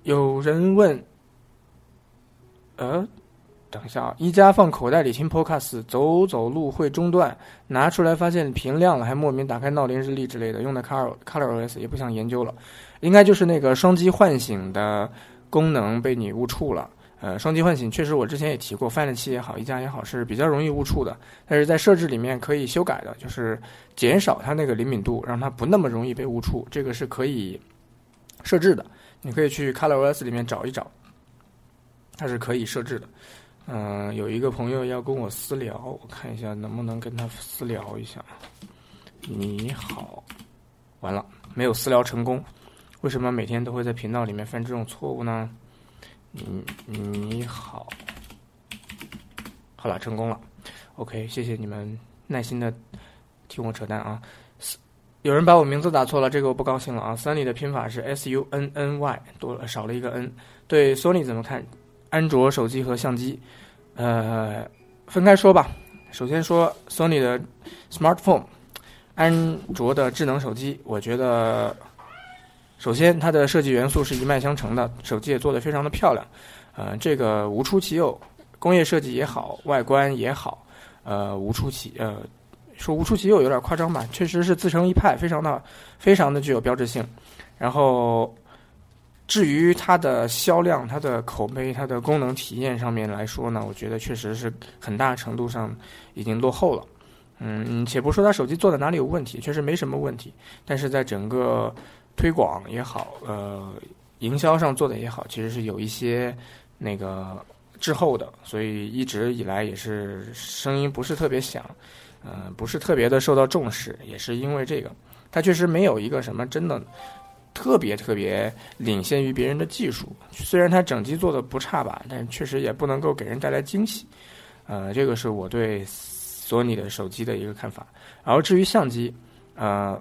有人问，呃。等一下啊！一加放口袋里听 Podcast，走走路会中断，拿出来发现屏亮了，还莫名打开闹铃日历之类的，用的 Color ColorOS 也不想研究了，应该就是那个双击唤醒的功能被你误触了。呃，双击唤醒确实我之前也提过，Find 七也好，一加也好是比较容易误触的，但是在设置里面可以修改的，就是减少它那个灵敏度，让它不那么容易被误触，这个是可以设置的。你可以去 ColorOS 里面找一找，它是可以设置的。嗯，有一个朋友要跟我私聊，我看一下能不能跟他私聊一下。你好，完了，没有私聊成功。为什么每天都会在频道里面犯这种错误呢？你你好，好了，成功了。OK，谢谢你们耐心的听我扯淡啊。有人把我名字打错了，这个我不高兴了啊。Sunny 的拼法是 S U N N Y，多了少了一个 N。对，Sony 怎么看？安卓手机和相机，呃，分开说吧。首先说 Sony 的 smartphone，安卓的智能手机，我觉得，首先它的设计元素是一脉相承的，手机也做得非常的漂亮，呃，这个无出其右，工业设计也好，外观也好，呃，无出其呃，说无出其右有点夸张吧，确实是自成一派，非常的非常的具有标志性，然后。至于它的销量、它的口碑、它的功能体验上面来说呢，我觉得确实是很大程度上已经落后了。嗯，且不说它手机做的哪里有问题，确实没什么问题。但是在整个推广也好，呃，营销上做的也好，其实是有一些那个滞后的，所以一直以来也是声音不是特别响，嗯，不是特别的受到重视，也是因为这个，它确实没有一个什么真的。特别特别领先于别人的技术，虽然它整机做的不差吧，但确实也不能够给人带来惊喜。呃，这个是我对索尼的手机的一个看法。然后至于相机，呃，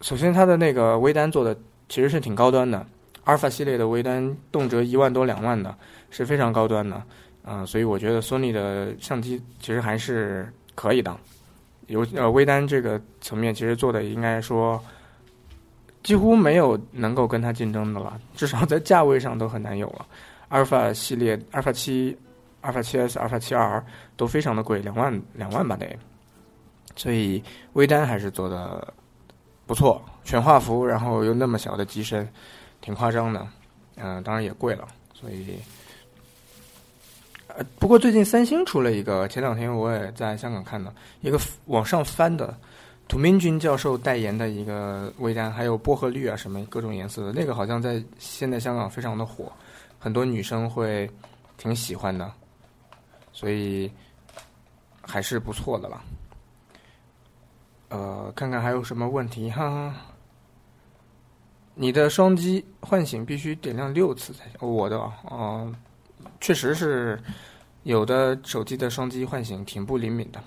首先它的那个微单做的其实是挺高端的，阿尔法系列的微单动辄一万多两万的，是非常高端的。嗯，所以我觉得索尼的相机其实还是可以的，有呃微单这个层面其实做的应该说几乎没有能够跟它竞争的了，至少在价位上都很难有了。阿尔法系列，阿尔法七、阿尔法七 S、阿尔法七 R 都非常的贵，两万两万吧得。所以微单还是做的不错，全画幅，然后又那么小的机身，挺夸张的。嗯，当然也贵了，所以。不过最近三星出了一个，前两天我也在香港看到一个往上翻的，土明君教授代言的一个微单，还有薄荷绿啊什么各种颜色的那个，好像在现在香港非常的火，很多女生会挺喜欢的，所以还是不错的了。呃，看看还有什么问题哈。你的双击唤醒必须点亮六次才行，我的啊。嗯确实是有的手机的双击唤醒挺不灵敏的，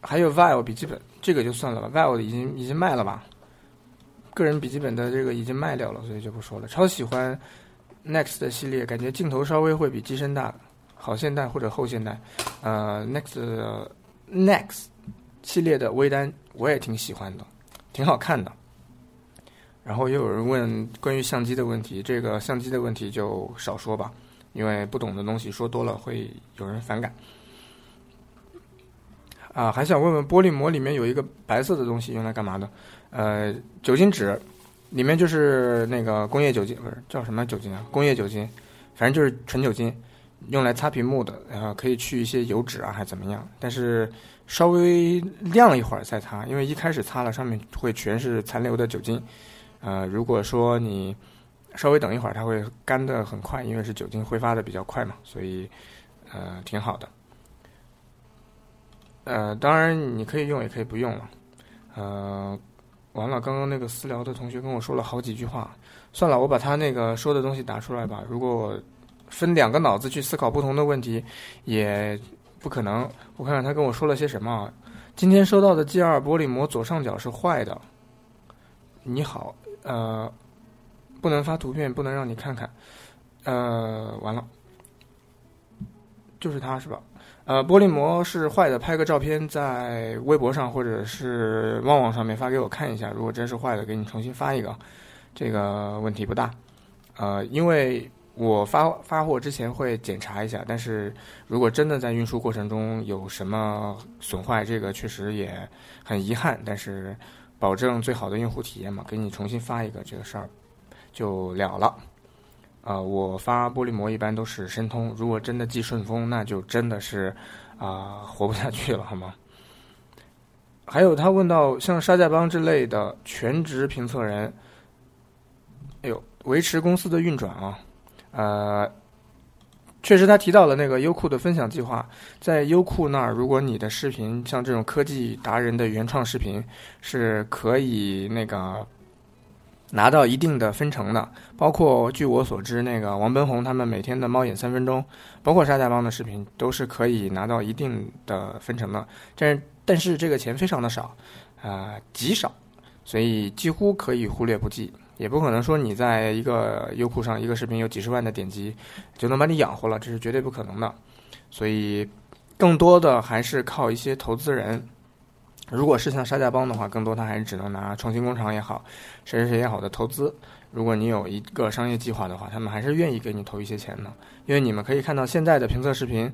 还有 Vivo 笔记本，这个就算了吧，Vivo 已经已经卖了吧，个人笔记本的这个已经卖掉了，所以就不说了。超喜欢 Next 的系列，感觉镜头稍微会比机身大，好现代或者后现代。呃，Next Next 系列的微单我也挺喜欢的，挺好看的。然后又有人问关于相机的问题，这个相机的问题就少说吧，因为不懂的东西说多了会有人反感。啊，还想问问玻璃膜里面有一个白色的东西用来干嘛的？呃，酒精纸，里面就是那个工业酒精，不是叫什么酒精啊？工业酒精，反正就是纯酒精，用来擦屏幕的，然后可以去一些油脂啊，还怎么样？但是稍微晾一会儿再擦，因为一开始擦了上面会全是残留的酒精。呃，如果说你稍微等一会儿，它会干的很快，因为是酒精挥发的比较快嘛，所以呃挺好的。呃，当然你可以用，也可以不用了。呃，完了，刚刚那个私聊的同学跟我说了好几句话，算了，我把他那个说的东西打出来吧。如果分两个脑子去思考不同的问题，也不可能。我看看他跟我说了些什么。今天收到的 G 二玻璃膜左上角是坏的。你好。呃，不能发图片，不能让你看看。呃，完了，就是它是吧？呃，玻璃膜是坏的，拍个照片在微博上或者是旺旺上面发给我看一下。如果真是坏的，给你重新发一个，这个问题不大。呃，因为我发发货之前会检查一下，但是如果真的在运输过程中有什么损坏，这个确实也很遗憾，但是。保证最好的用户体验嘛，给你重新发一个这个事儿就了了。啊，我发玻璃膜一般都是申通，如果真的寄顺丰，那就真的是啊活不下去了，好吗？还有他问到像沙家浜之类的全职评测人，哎呦，维持公司的运转啊，呃。确实，他提到了那个优酷的分享计划，在优酷那儿，如果你的视频像这种科技达人的原创视频，是可以那个拿到一定的分成的。包括据我所知，那个王奔红他们每天的猫眼三分钟，包括沙家浜的视频，都是可以拿到一定的分成的。但是，但是这个钱非常的少，啊，极少，所以几乎可以忽略不计。也不可能说你在一个优酷上一个视频有几十万的点击，就能把你养活了，这是绝对不可能的。所以，更多的还是靠一些投资人。如果是像沙家浜的话，更多他还是只能拿创新工厂也好，谁谁谁也好的投资。如果你有一个商业计划的话，他们还是愿意给你投一些钱的。因为你们可以看到现在的评测视频，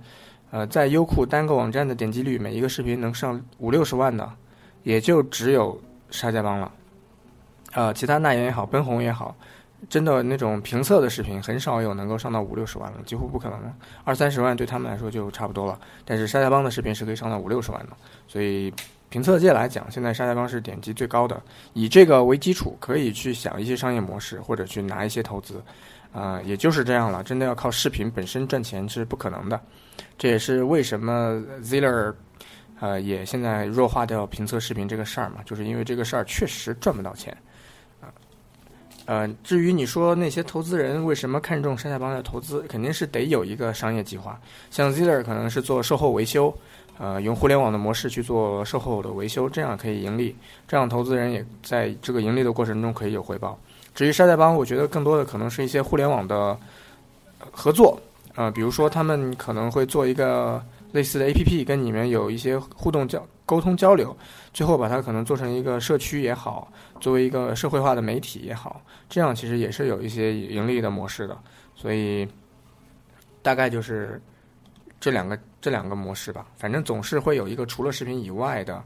呃，在优酷单个网站的点击率，每一个视频能上五六十万的，也就只有沙家浜了。呃，其他那言也好，奔红也好，真的那种评测的视频很少有能够上到五六十万了，几乎不可能了。二三十万对他们来说就差不多了。但是沙家浜的视频是可以上到五六十万的，所以评测界来讲，现在沙家浜是点击最高的。以这个为基础，可以去想一些商业模式，或者去拿一些投资。啊，也就是这样了。真的要靠视频本身赚钱是不可能的。这也是为什么 Ziller，呃，也现在弱化掉评测视频这个事儿嘛，就是因为这个事儿确实赚不到钱。呃，至于你说那些投资人为什么看重山寨帮的投资，肯定是得有一个商业计划。像 Ziller 可能是做售后维修，呃，用互联网的模式去做售后的维修，这样可以盈利。这样投资人也在这个盈利的过程中可以有回报。至于山寨帮，我觉得更多的可能是一些互联网的合作，呃，比如说他们可能会做一个类似的 APP，跟你们有一些互动交沟通交流，最后把它可能做成一个社区也好。作为一个社会化的媒体也好，这样其实也是有一些盈利的模式的，所以大概就是这两个这两个模式吧。反正总是会有一个除了视频以外的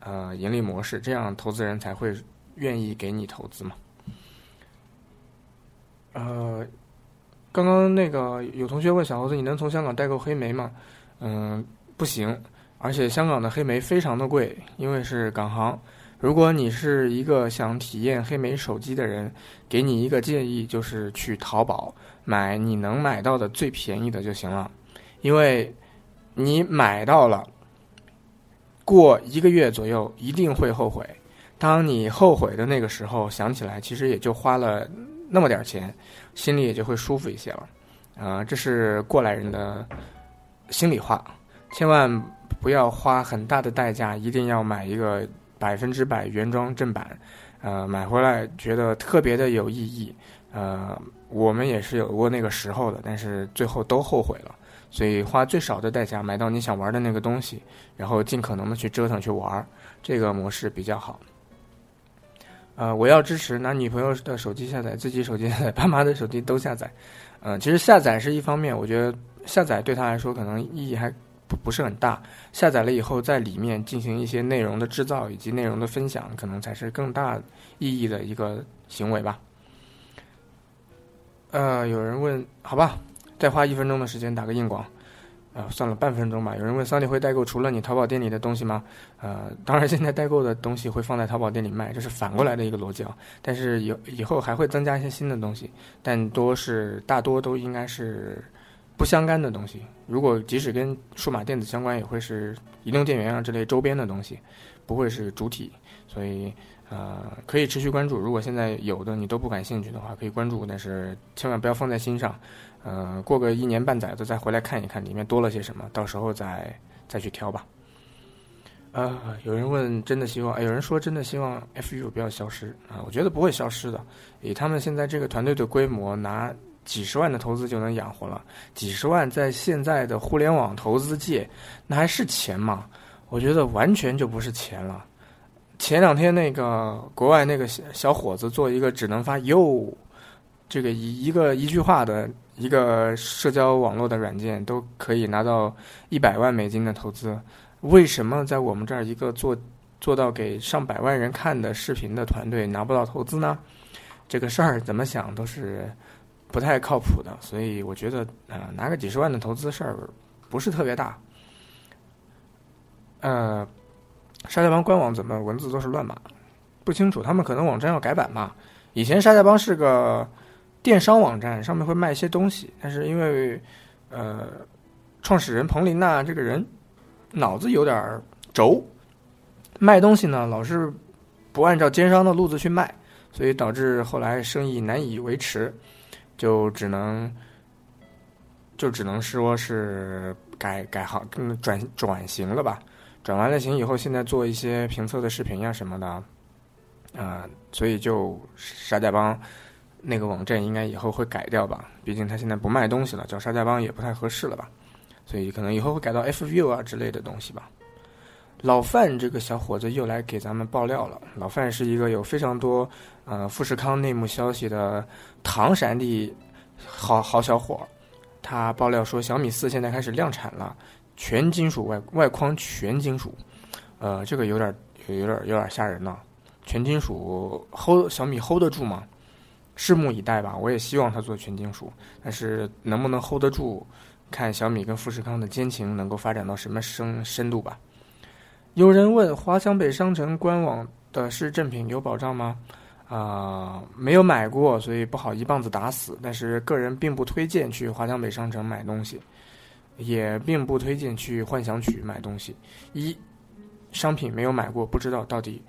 呃盈利模式，这样投资人才会愿意给你投资嘛。呃，刚刚那个有同学问小猴子，你能从香港代购黑莓吗？嗯，不行，而且香港的黑莓非常的贵，因为是港行。如果你是一个想体验黑莓手机的人，给你一个建议，就是去淘宝买你能买到的最便宜的就行了，因为你买到了，过一个月左右一定会后悔。当你后悔的那个时候，想起来其实也就花了那么点钱，心里也就会舒服一些了。啊，这是过来人的心里话，千万不要花很大的代价，一定要买一个。百分之百原装正版，呃，买回来觉得特别的有意义，呃，我们也是有过那个时候的，但是最后都后悔了，所以花最少的代价买到你想玩的那个东西，然后尽可能的去折腾去玩，这个模式比较好。呃，我要支持拿女朋友的手机下载，自己手机下载，爸妈的手机都下载，嗯，其实下载是一方面，我觉得下载对他来说可能意义还。不不是很大，下载了以后在里面进行一些内容的制造以及内容的分享，可能才是更大意义的一个行为吧。呃，有人问，好吧，再花一分钟的时间打个硬广，呃，算了，半分钟吧。有人问，桑尼会代购除了你淘宝店里的东西吗？呃，当然，现在代购的东西会放在淘宝店里卖，这是反过来的一个逻辑啊。但是有以后还会增加一些新的东西，但多是大多都应该是。不相干的东西，如果即使跟数码电子相关，也会是移动电源啊这类周边的东西，不会是主体。所以，呃，可以持续关注。如果现在有的你都不感兴趣的话，可以关注，但是千万不要放在心上。呃，过个一年半载的再回来看一看里面多了些什么，到时候再再去挑吧。呃，有人问，真的希望？有人说，真的希望 FU 不要消失啊？我觉得不会消失的，以他们现在这个团队的规模，拿。几十万的投资就能养活了，几十万在现在的互联网投资界，那还是钱吗？我觉得完全就不是钱了。前两天那个国外那个小小伙子做一个只能发哟，这个一一个一句话的一个社交网络的软件都可以拿到一百万美金的投资，为什么在我们这儿一个做做到给上百万人看的视频的团队拿不到投资呢？这个事儿怎么想都是。不太靠谱的，所以我觉得，呃，拿个几十万的投资事儿不是特别大。呃，沙家帮官网怎么文字都是乱码，不清楚，他们可能网站要改版吧。以前沙家帮是个电商网站，上面会卖一些东西，但是因为呃，创始人彭林娜这个人脑子有点轴，卖东西呢老是不按照奸商的路子去卖，所以导致后来生意难以维持。就只能，就只能说是改改行，转转型了吧。转完了型以后，现在做一些评测的视频呀什么的，啊，所以就沙家帮那个网站应该以后会改掉吧。毕竟他现在不卖东西了，叫沙家帮也不太合适了吧。所以可能以后会改到 F view 啊之类的东西吧。老范这个小伙子又来给咱们爆料了。老范是一个有非常多呃富士康内幕消息的唐山的好好小伙，他爆料说小米四现在开始量产了，全金属外外框全金属，呃，这个有点有点有点吓人呢。全金属 hold 小米 hold 得住吗？拭目以待吧。我也希望他做全金属，但是能不能 hold 得住，看小米跟富士康的奸情能够发展到什么深深度吧。有人问华强北商城官网的是正品有保障吗？啊，没有买过，所以不好一棒子打死。但是个人并不推荐去华强北商城买东西，也并不推荐去幻想曲买东西。一，商品没有买过，不知道到底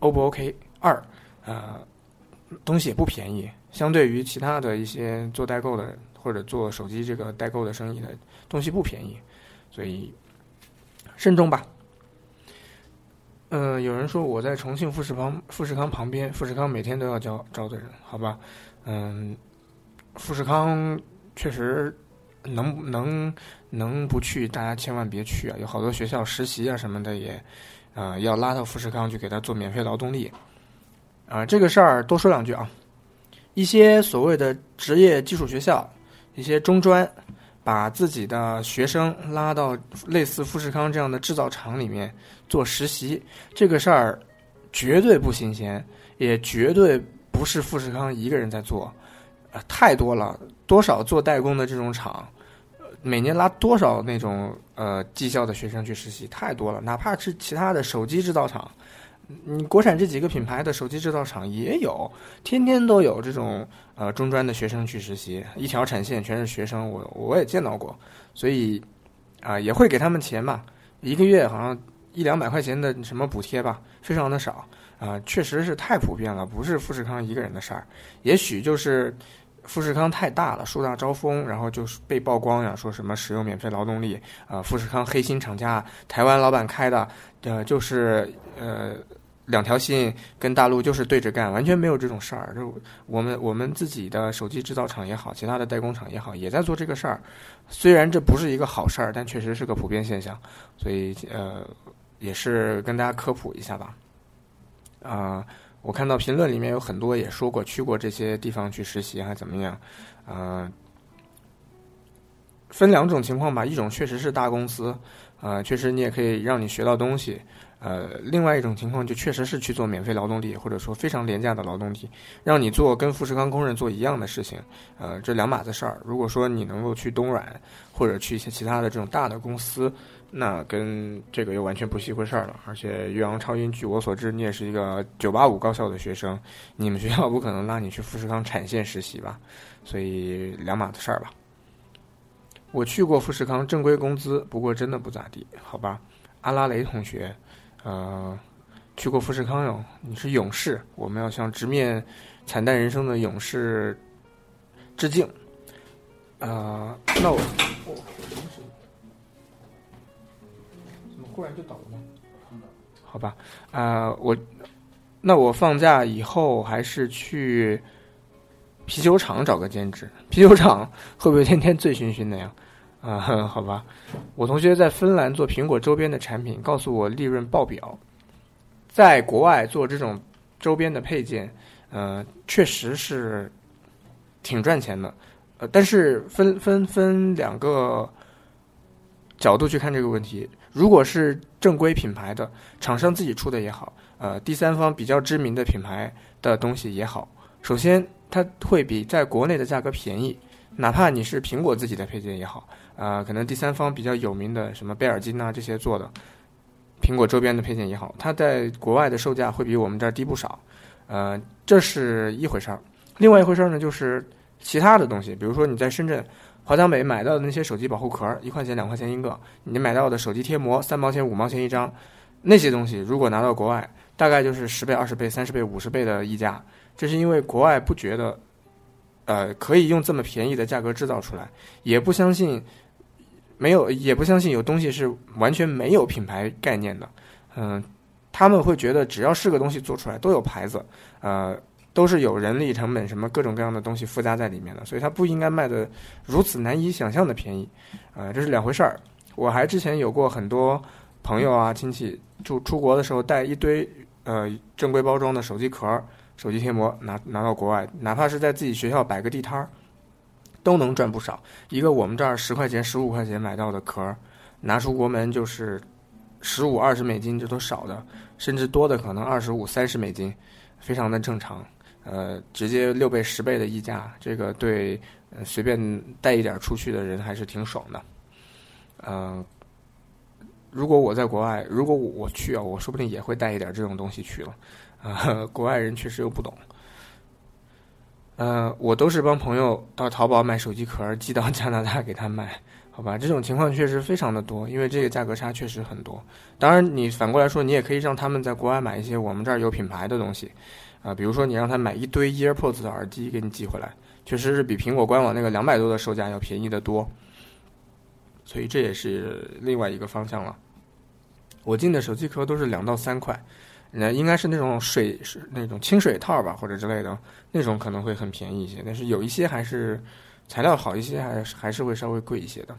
O 不 OK。二，呃，东西也不便宜，相对于其他的一些做代购的或者做手机这个代购的生意的东西不便宜，所以慎重吧。嗯，有人说我在重庆富士旁富士康旁边，富士康每天都要招招的人，好吧？嗯，富士康确实能能能不去，大家千万别去啊！有好多学校实习啊什么的也，啊要拉到富士康去给他做免费劳动力。啊，这个事儿多说两句啊。一些所谓的职业技术学校，一些中专，把自己的学生拉到类似富士康这样的制造厂里面做实习，这个事儿绝对不新鲜，也绝对不是富士康一个人在做，呃，太多了，多少做代工的这种厂，每年拉多少那种呃技校的学生去实习，太多了，哪怕是其他的手机制造厂。你国产这几个品牌的手机制造厂也有，天天都有这种呃中专的学生去实习，一条产线全是学生，我我也见到过，所以啊也会给他们钱嘛，一个月好像一两百块钱的什么补贴吧，非常的少啊，确实是太普遍了，不是富士康一个人的事儿，也许就是富士康太大了，树大招风，然后就是被曝光呀，说什么使用免费劳动力啊，富士康黑心厂家，台湾老板开的，呃就是呃。两条心跟大陆就是对着干，完全没有这种事儿。就我们我们自己的手机制造厂也好，其他的代工厂也好，也在做这个事儿。虽然这不是一个好事儿，但确实是个普遍现象。所以呃，也是跟大家科普一下吧。啊，我看到评论里面有很多也说过去过这些地方去实习还怎么样。啊，分两种情况吧，一种确实是大公司，啊，确实你也可以让你学到东西。呃，另外一种情况就确实是去做免费劳动力，或者说非常廉价的劳动力，让你做跟富士康工人做一样的事情，呃，这两码子事儿。如果说你能够去东软或者去一些其他的这种大的公司，那跟这个又完全不是一回事儿了。而且岳阳超音，据我所知，你也是一个九八五高校的学生，你们学校不可能拉你去富士康产线实习吧？所以两码子事儿吧。我去过富士康，正规工资，不过真的不咋地，好吧？阿拉蕾同学。呃，去过富士康哟，你是勇士，我们要向直面惨淡人生的勇士致敬。呃，那我不然就倒了吗？好吧，啊，我那我放假以后还是去啤酒厂找个兼职。啤酒厂 会不会天天醉醺醺的呀？啊，好吧，我同学在芬兰做苹果周边的产品，告诉我利润爆表。在国外做这种周边的配件，呃，确实是挺赚钱的。呃，但是分分分两个角度去看这个问题。如果是正规品牌的厂商自己出的也好，呃，第三方比较知名的品牌的东西也好，首先它会比在国内的价格便宜，哪怕你是苹果自己的配件也好。啊，可能第三方比较有名的什么贝尔金呐这些做的苹果周边的配件也好，它在国外的售价会比我们这儿低不少。呃，这是一回事儿。另外一回事儿呢，就是其他的东西，比如说你在深圳华强北买到的那些手机保护壳，一块钱两块钱一个；你买到的手机贴膜，三毛钱五毛钱一张，那些东西如果拿到国外，大概就是十倍、二十倍、三十倍、五十倍的溢价。这是因为国外不觉得，呃，可以用这么便宜的价格制造出来，也不相信。没有，也不相信有东西是完全没有品牌概念的，嗯，他们会觉得只要是个东西做出来都有牌子，呃，都是有人力成本什么各种各样的东西附加在里面的，所以它不应该卖的如此难以想象的便宜，呃，这是两回事儿。我还之前有过很多朋友啊亲戚就出国的时候带一堆呃正规包装的手机壳、手机贴膜拿拿到国外，哪怕是在自己学校摆个地摊儿。都能赚不少。一个我们这儿十块钱、十五块钱买到的壳，拿出国门就是十五、二十美金，这都少的，甚至多的可能二十五、三十美金，非常的正常。呃，直接六倍、十倍的溢价，这个对随便带一点出去的人还是挺爽的。呃，如果我在国外，如果我去啊，我说不定也会带一点这种东西去了。啊，国外人确实又不懂。呃，我都是帮朋友到淘宝买手机壳寄到加拿大给他卖，好吧，这种情况确实非常的多，因为这个价格差确实很多。当然，你反过来说，你也可以让他们在国外买一些我们这儿有品牌的东西，啊，比如说你让他买一堆 EarPods 的耳机给你寄回来，确实是比苹果官网那个两百多的售价要便宜的多。所以这也是另外一个方向了。我进的手机壳都是两到三块，那应该是那种水是那种清水套吧，或者之类的那种可能会很便宜一些，但是有一些还是。材料好一些，还还是会稍微贵一些的。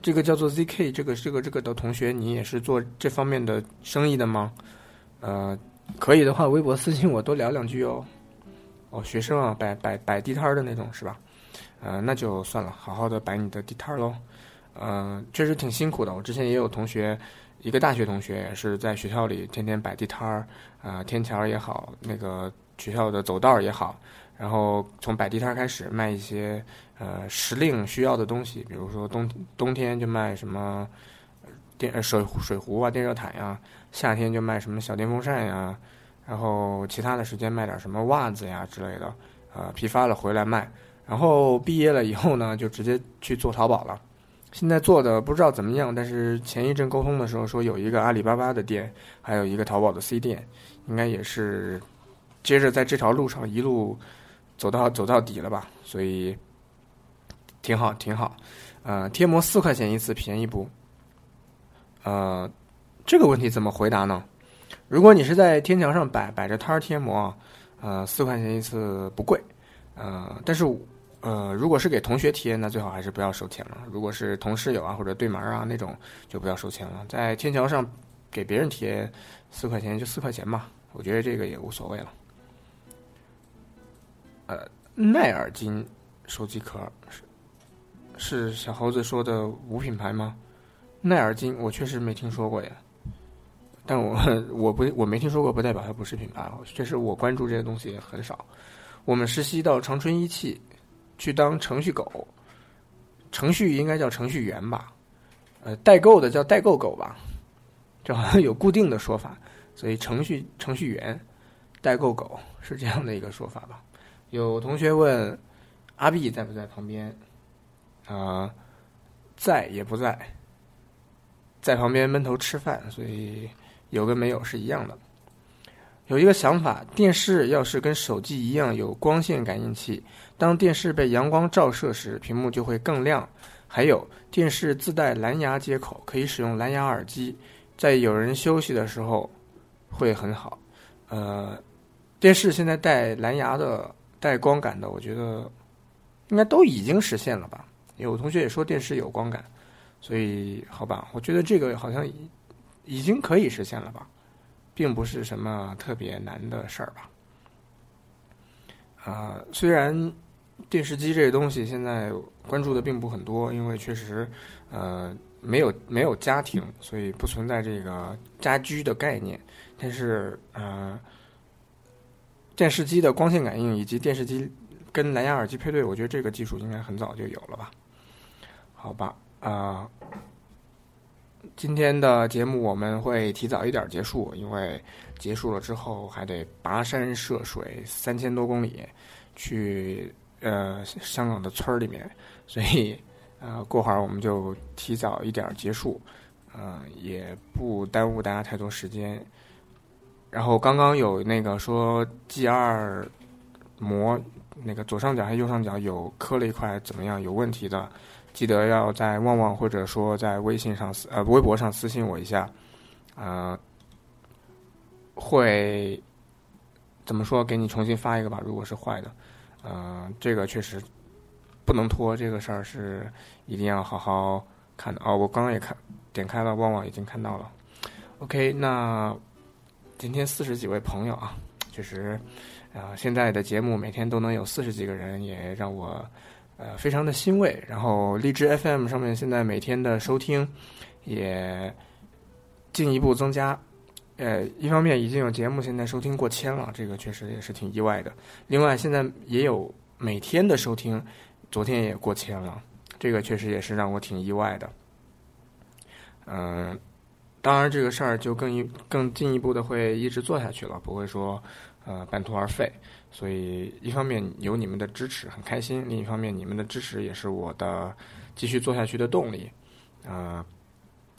这个叫做 ZK，这个这个这个的同学，你也是做这方面的生意的吗？呃，可以的话，微博私信我多聊两句哦。哦，学生啊，摆摆摆地摊的那种是吧？呃，那就算了，好好的摆你的地摊喽。嗯，确实挺辛苦的。我之前也有同学，一个大学同学也是在学校里天天摆地摊儿，啊，天桥也好，那个学校的走道也好。然后从摆地摊开始卖一些呃时令需要的东西，比如说冬冬天就卖什么电水水壶啊、电热毯呀；夏天就卖什么小电风扇呀；然后其他的时间卖点什么袜子呀之类的，呃，批发了回来卖。然后毕业了以后呢，就直接去做淘宝了。现在做的不知道怎么样，但是前一阵沟通的时候说有一个阿里巴巴的店，还有一个淘宝的 C 店，应该也是接着在这条路上一路。走到走到底了吧，所以挺好挺好。呃，贴膜四块钱一次，便宜不？呃，这个问题怎么回答呢？如果你是在天桥上摆摆着摊儿贴膜，呃，四块钱一次不贵。呃，但是呃，如果是给同学贴，那最好还是不要收钱了。如果是同室友啊或者对门啊那种，就不要收钱了。在天桥上给别人贴四块钱就四块钱吧，我觉得这个也无所谓了。呃，奈尔金手机壳是是小猴子说的无品牌吗？奈尔金我确实没听说过呀，但我 我不我没听说过，不代表它不是品牌。确实我关注这些东西很少。我们实习到长春一汽去当程序狗，程序应该叫程序员吧？呃，代购的叫代购狗吧？这好像有固定的说法，所以程序程序员代购狗是这样的一个说法吧？有同学问阿碧在不在旁边？啊，在也不在，在旁边闷头吃饭，所以有跟没有是一样的。有一个想法，电视要是跟手机一样有光线感应器，当电视被阳光照射时，屏幕就会更亮。还有，电视自带蓝牙接口，可以使用蓝牙耳机，在有人休息的时候会很好。呃，电视现在带蓝牙的。带光感的，我觉得应该都已经实现了吧？有同学也说电视有光感，所以好吧，我觉得这个好像已经可以实现了吧，并不是什么特别难的事儿吧？啊，虽然电视机这个东西现在关注的并不很多，因为确实呃没有没有家庭，所以不存在这个家居的概念，但是呃。电视机的光线感应以及电视机跟蓝牙耳机配对，我觉得这个技术应该很早就有了吧？好吧，啊，今天的节目我们会提早一点结束，因为结束了之后还得跋山涉水三千多公里去呃香港的村儿里面，所以呃过会儿我们就提早一点结束，嗯，也不耽误大家太多时间。然后刚刚有那个说 G 二膜那个左上角还右上角有磕了一块怎么样有问题的，记得要在旺旺或者说在微信上私呃微博上私信我一下，呃，会怎么说给你重新发一个吧？如果是坏的，呃，这个确实不能拖，这个事儿是一定要好好看的哦。我刚刚也看点开了旺旺已经看到了，OK 那。今天四十几位朋友啊，确实，啊，现在的节目每天都能有四十几个人，也让我呃非常的欣慰。然后荔枝 FM 上面现在每天的收听也进一步增加，呃，一方面已经有节目现在收听过千了，这个确实也是挺意外的。另外，现在也有每天的收听，昨天也过千了，这个确实也是让我挺意外的。嗯。当然这个事儿就更一更进一步的会一直做下去了，不会说呃半途而废。所以一方面有你们的支持很开心，另一方面你们的支持也是我的继续做下去的动力，啊，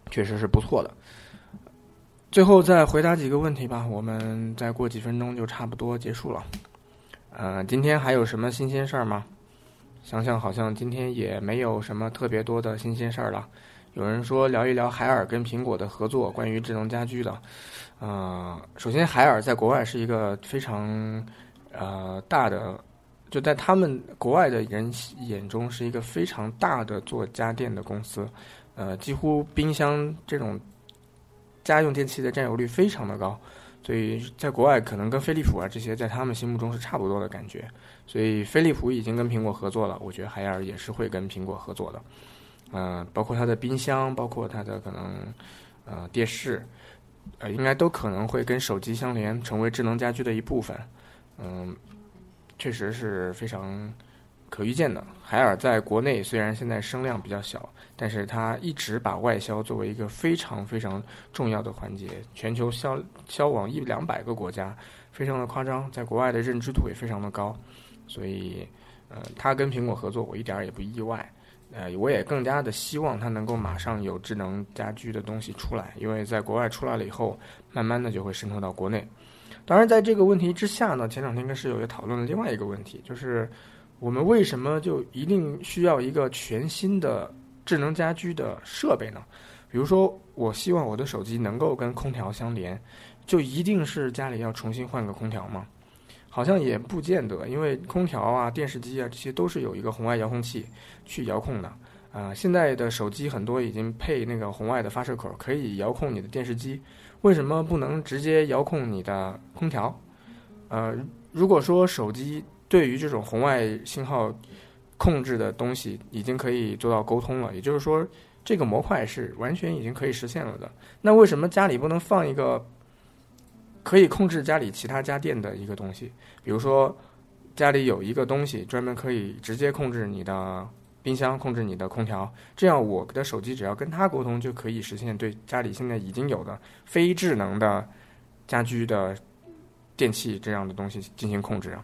确实是不错的。最后再回答几个问题吧，我们再过几分钟就差不多结束了。呃，今天还有什么新鲜事儿吗？想想好像今天也没有什么特别多的新鲜事儿了。有人说聊一聊海尔跟苹果的合作，关于智能家居的。呃，首先海尔在国外是一个非常呃大的，就在他们国外的人眼中是一个非常大的做家电的公司。呃，几乎冰箱这种。家用电器的占有率非常的高，所以在国外可能跟飞利浦啊这些在他们心目中是差不多的感觉。所以飞利浦已经跟苹果合作了，我觉得海尔也是会跟苹果合作的。嗯，包括它的冰箱，包括它的可能呃电视，呃应该都可能会跟手机相连，成为智能家居的一部分。嗯，确实是非常。可预见的，海尔在国内虽然现在声量比较小，但是它一直把外销作为一个非常非常重要的环节，全球销销往一两百个国家，非常的夸张，在国外的认知度也非常的高，所以，呃，它跟苹果合作，我一点儿也不意外，呃，我也更加的希望它能够马上有智能家居的东西出来，因为在国外出来了以后，慢慢的就会渗透到国内。当然，在这个问题之下呢，前两天跟室友也讨论了另外一个问题，就是。我们为什么就一定需要一个全新的智能家居的设备呢？比如说，我希望我的手机能够跟空调相连，就一定是家里要重新换个空调吗？好像也不见得，因为空调啊、电视机啊这些都是有一个红外遥控器去遥控的。啊，现在的手机很多已经配那个红外的发射口，可以遥控你的电视机。为什么不能直接遥控你的空调？呃，如果说手机。对于这种红外信号控制的东西，已经可以做到沟通了。也就是说，这个模块是完全已经可以实现了的。那为什么家里不能放一个可以控制家里其他家电的一个东西？比如说，家里有一个东西专门可以直接控制你的冰箱、控制你的空调，这样我的手机只要跟它沟通，就可以实现对家里现在已经有的非智能的家居的电器这样的东西进行控制。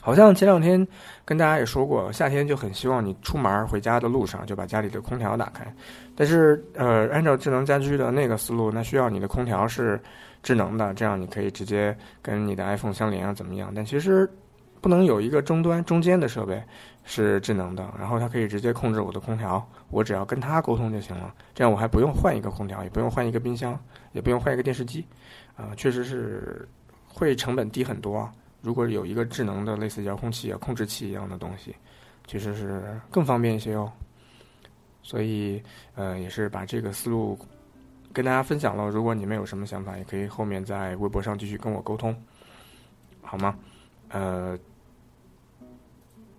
好像前两天跟大家也说过，夏天就很希望你出门回家的路上就把家里的空调打开。但是，呃，按照智能家居的那个思路，那需要你的空调是智能的，这样你可以直接跟你的 iPhone 相连啊，怎么样？但其实不能有一个终端中间的设备是智能的，然后它可以直接控制我的空调，我只要跟它沟通就行了。这样我还不用换一个空调，也不用换一个冰箱，也不用换一个电视机，啊，确实是会成本低很多。如果有一个智能的类似遥控器啊、控制器一样的东西，其实是更方便一些哦。所以，呃，也是把这个思路跟大家分享了。如果你们有什么想法，也可以后面在微博上继续跟我沟通，好吗？呃，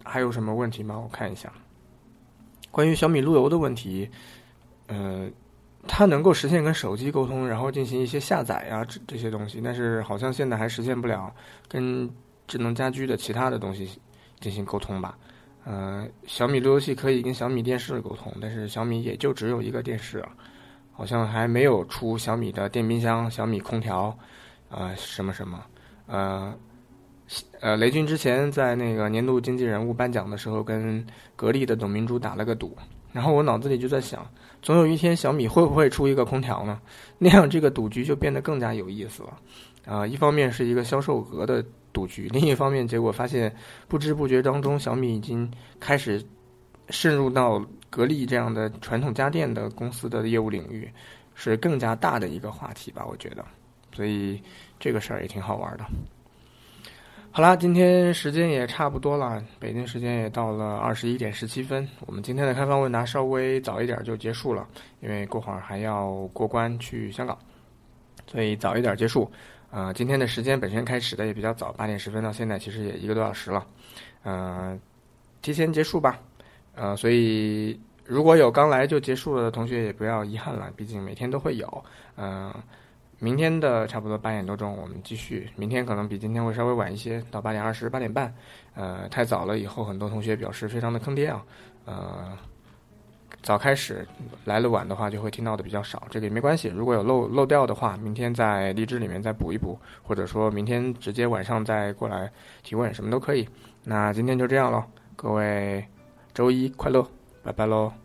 还有什么问题吗？我看一下，关于小米路由的问题，呃。它能够实现跟手机沟通，然后进行一些下载呀这这些东西，但是好像现在还实现不了跟智能家居的其他的东西进行沟通吧。呃，小米路由器可以跟小米电视沟通，但是小米也就只有一个电视，好像还没有出小米的电冰箱、小米空调啊什么什么。呃，呃，雷军之前在那个年度经济人物颁奖的时候，跟格力的董明珠打了个赌，然后我脑子里就在想。总有一天，小米会不会出一个空调呢？那样这个赌局就变得更加有意思了。啊，一方面是一个销售额的赌局，另一方面，结果发现不知不觉当中，小米已经开始渗入到格力这样的传统家电的公司的业务领域，是更加大的一个话题吧？我觉得，所以这个事儿也挺好玩的。好啦，今天时间也差不多了，北京时间也到了二十一点十七分。我们今天的开放问答稍微早一点就结束了，因为过会儿还要过关去香港，所以早一点结束。呃，今天的时间本身开始的也比较早，八点十分到现在其实也一个多小时了，呃，提前结束吧。呃，所以如果有刚来就结束了的同学也不要遗憾了，毕竟每天都会有。嗯。明天的差不多八点多钟，我们继续。明天可能比今天会稍微晚一些，到八点二十、八点半。呃，太早了，以后很多同学表示非常的坑爹啊。呃，早开始来了晚的话，就会听到的比较少，这个也没关系。如果有漏漏掉的话，明天在荔枝里面再补一补，或者说明天直接晚上再过来提问，什么都可以。那今天就这样喽，各位周一快乐，拜拜喽。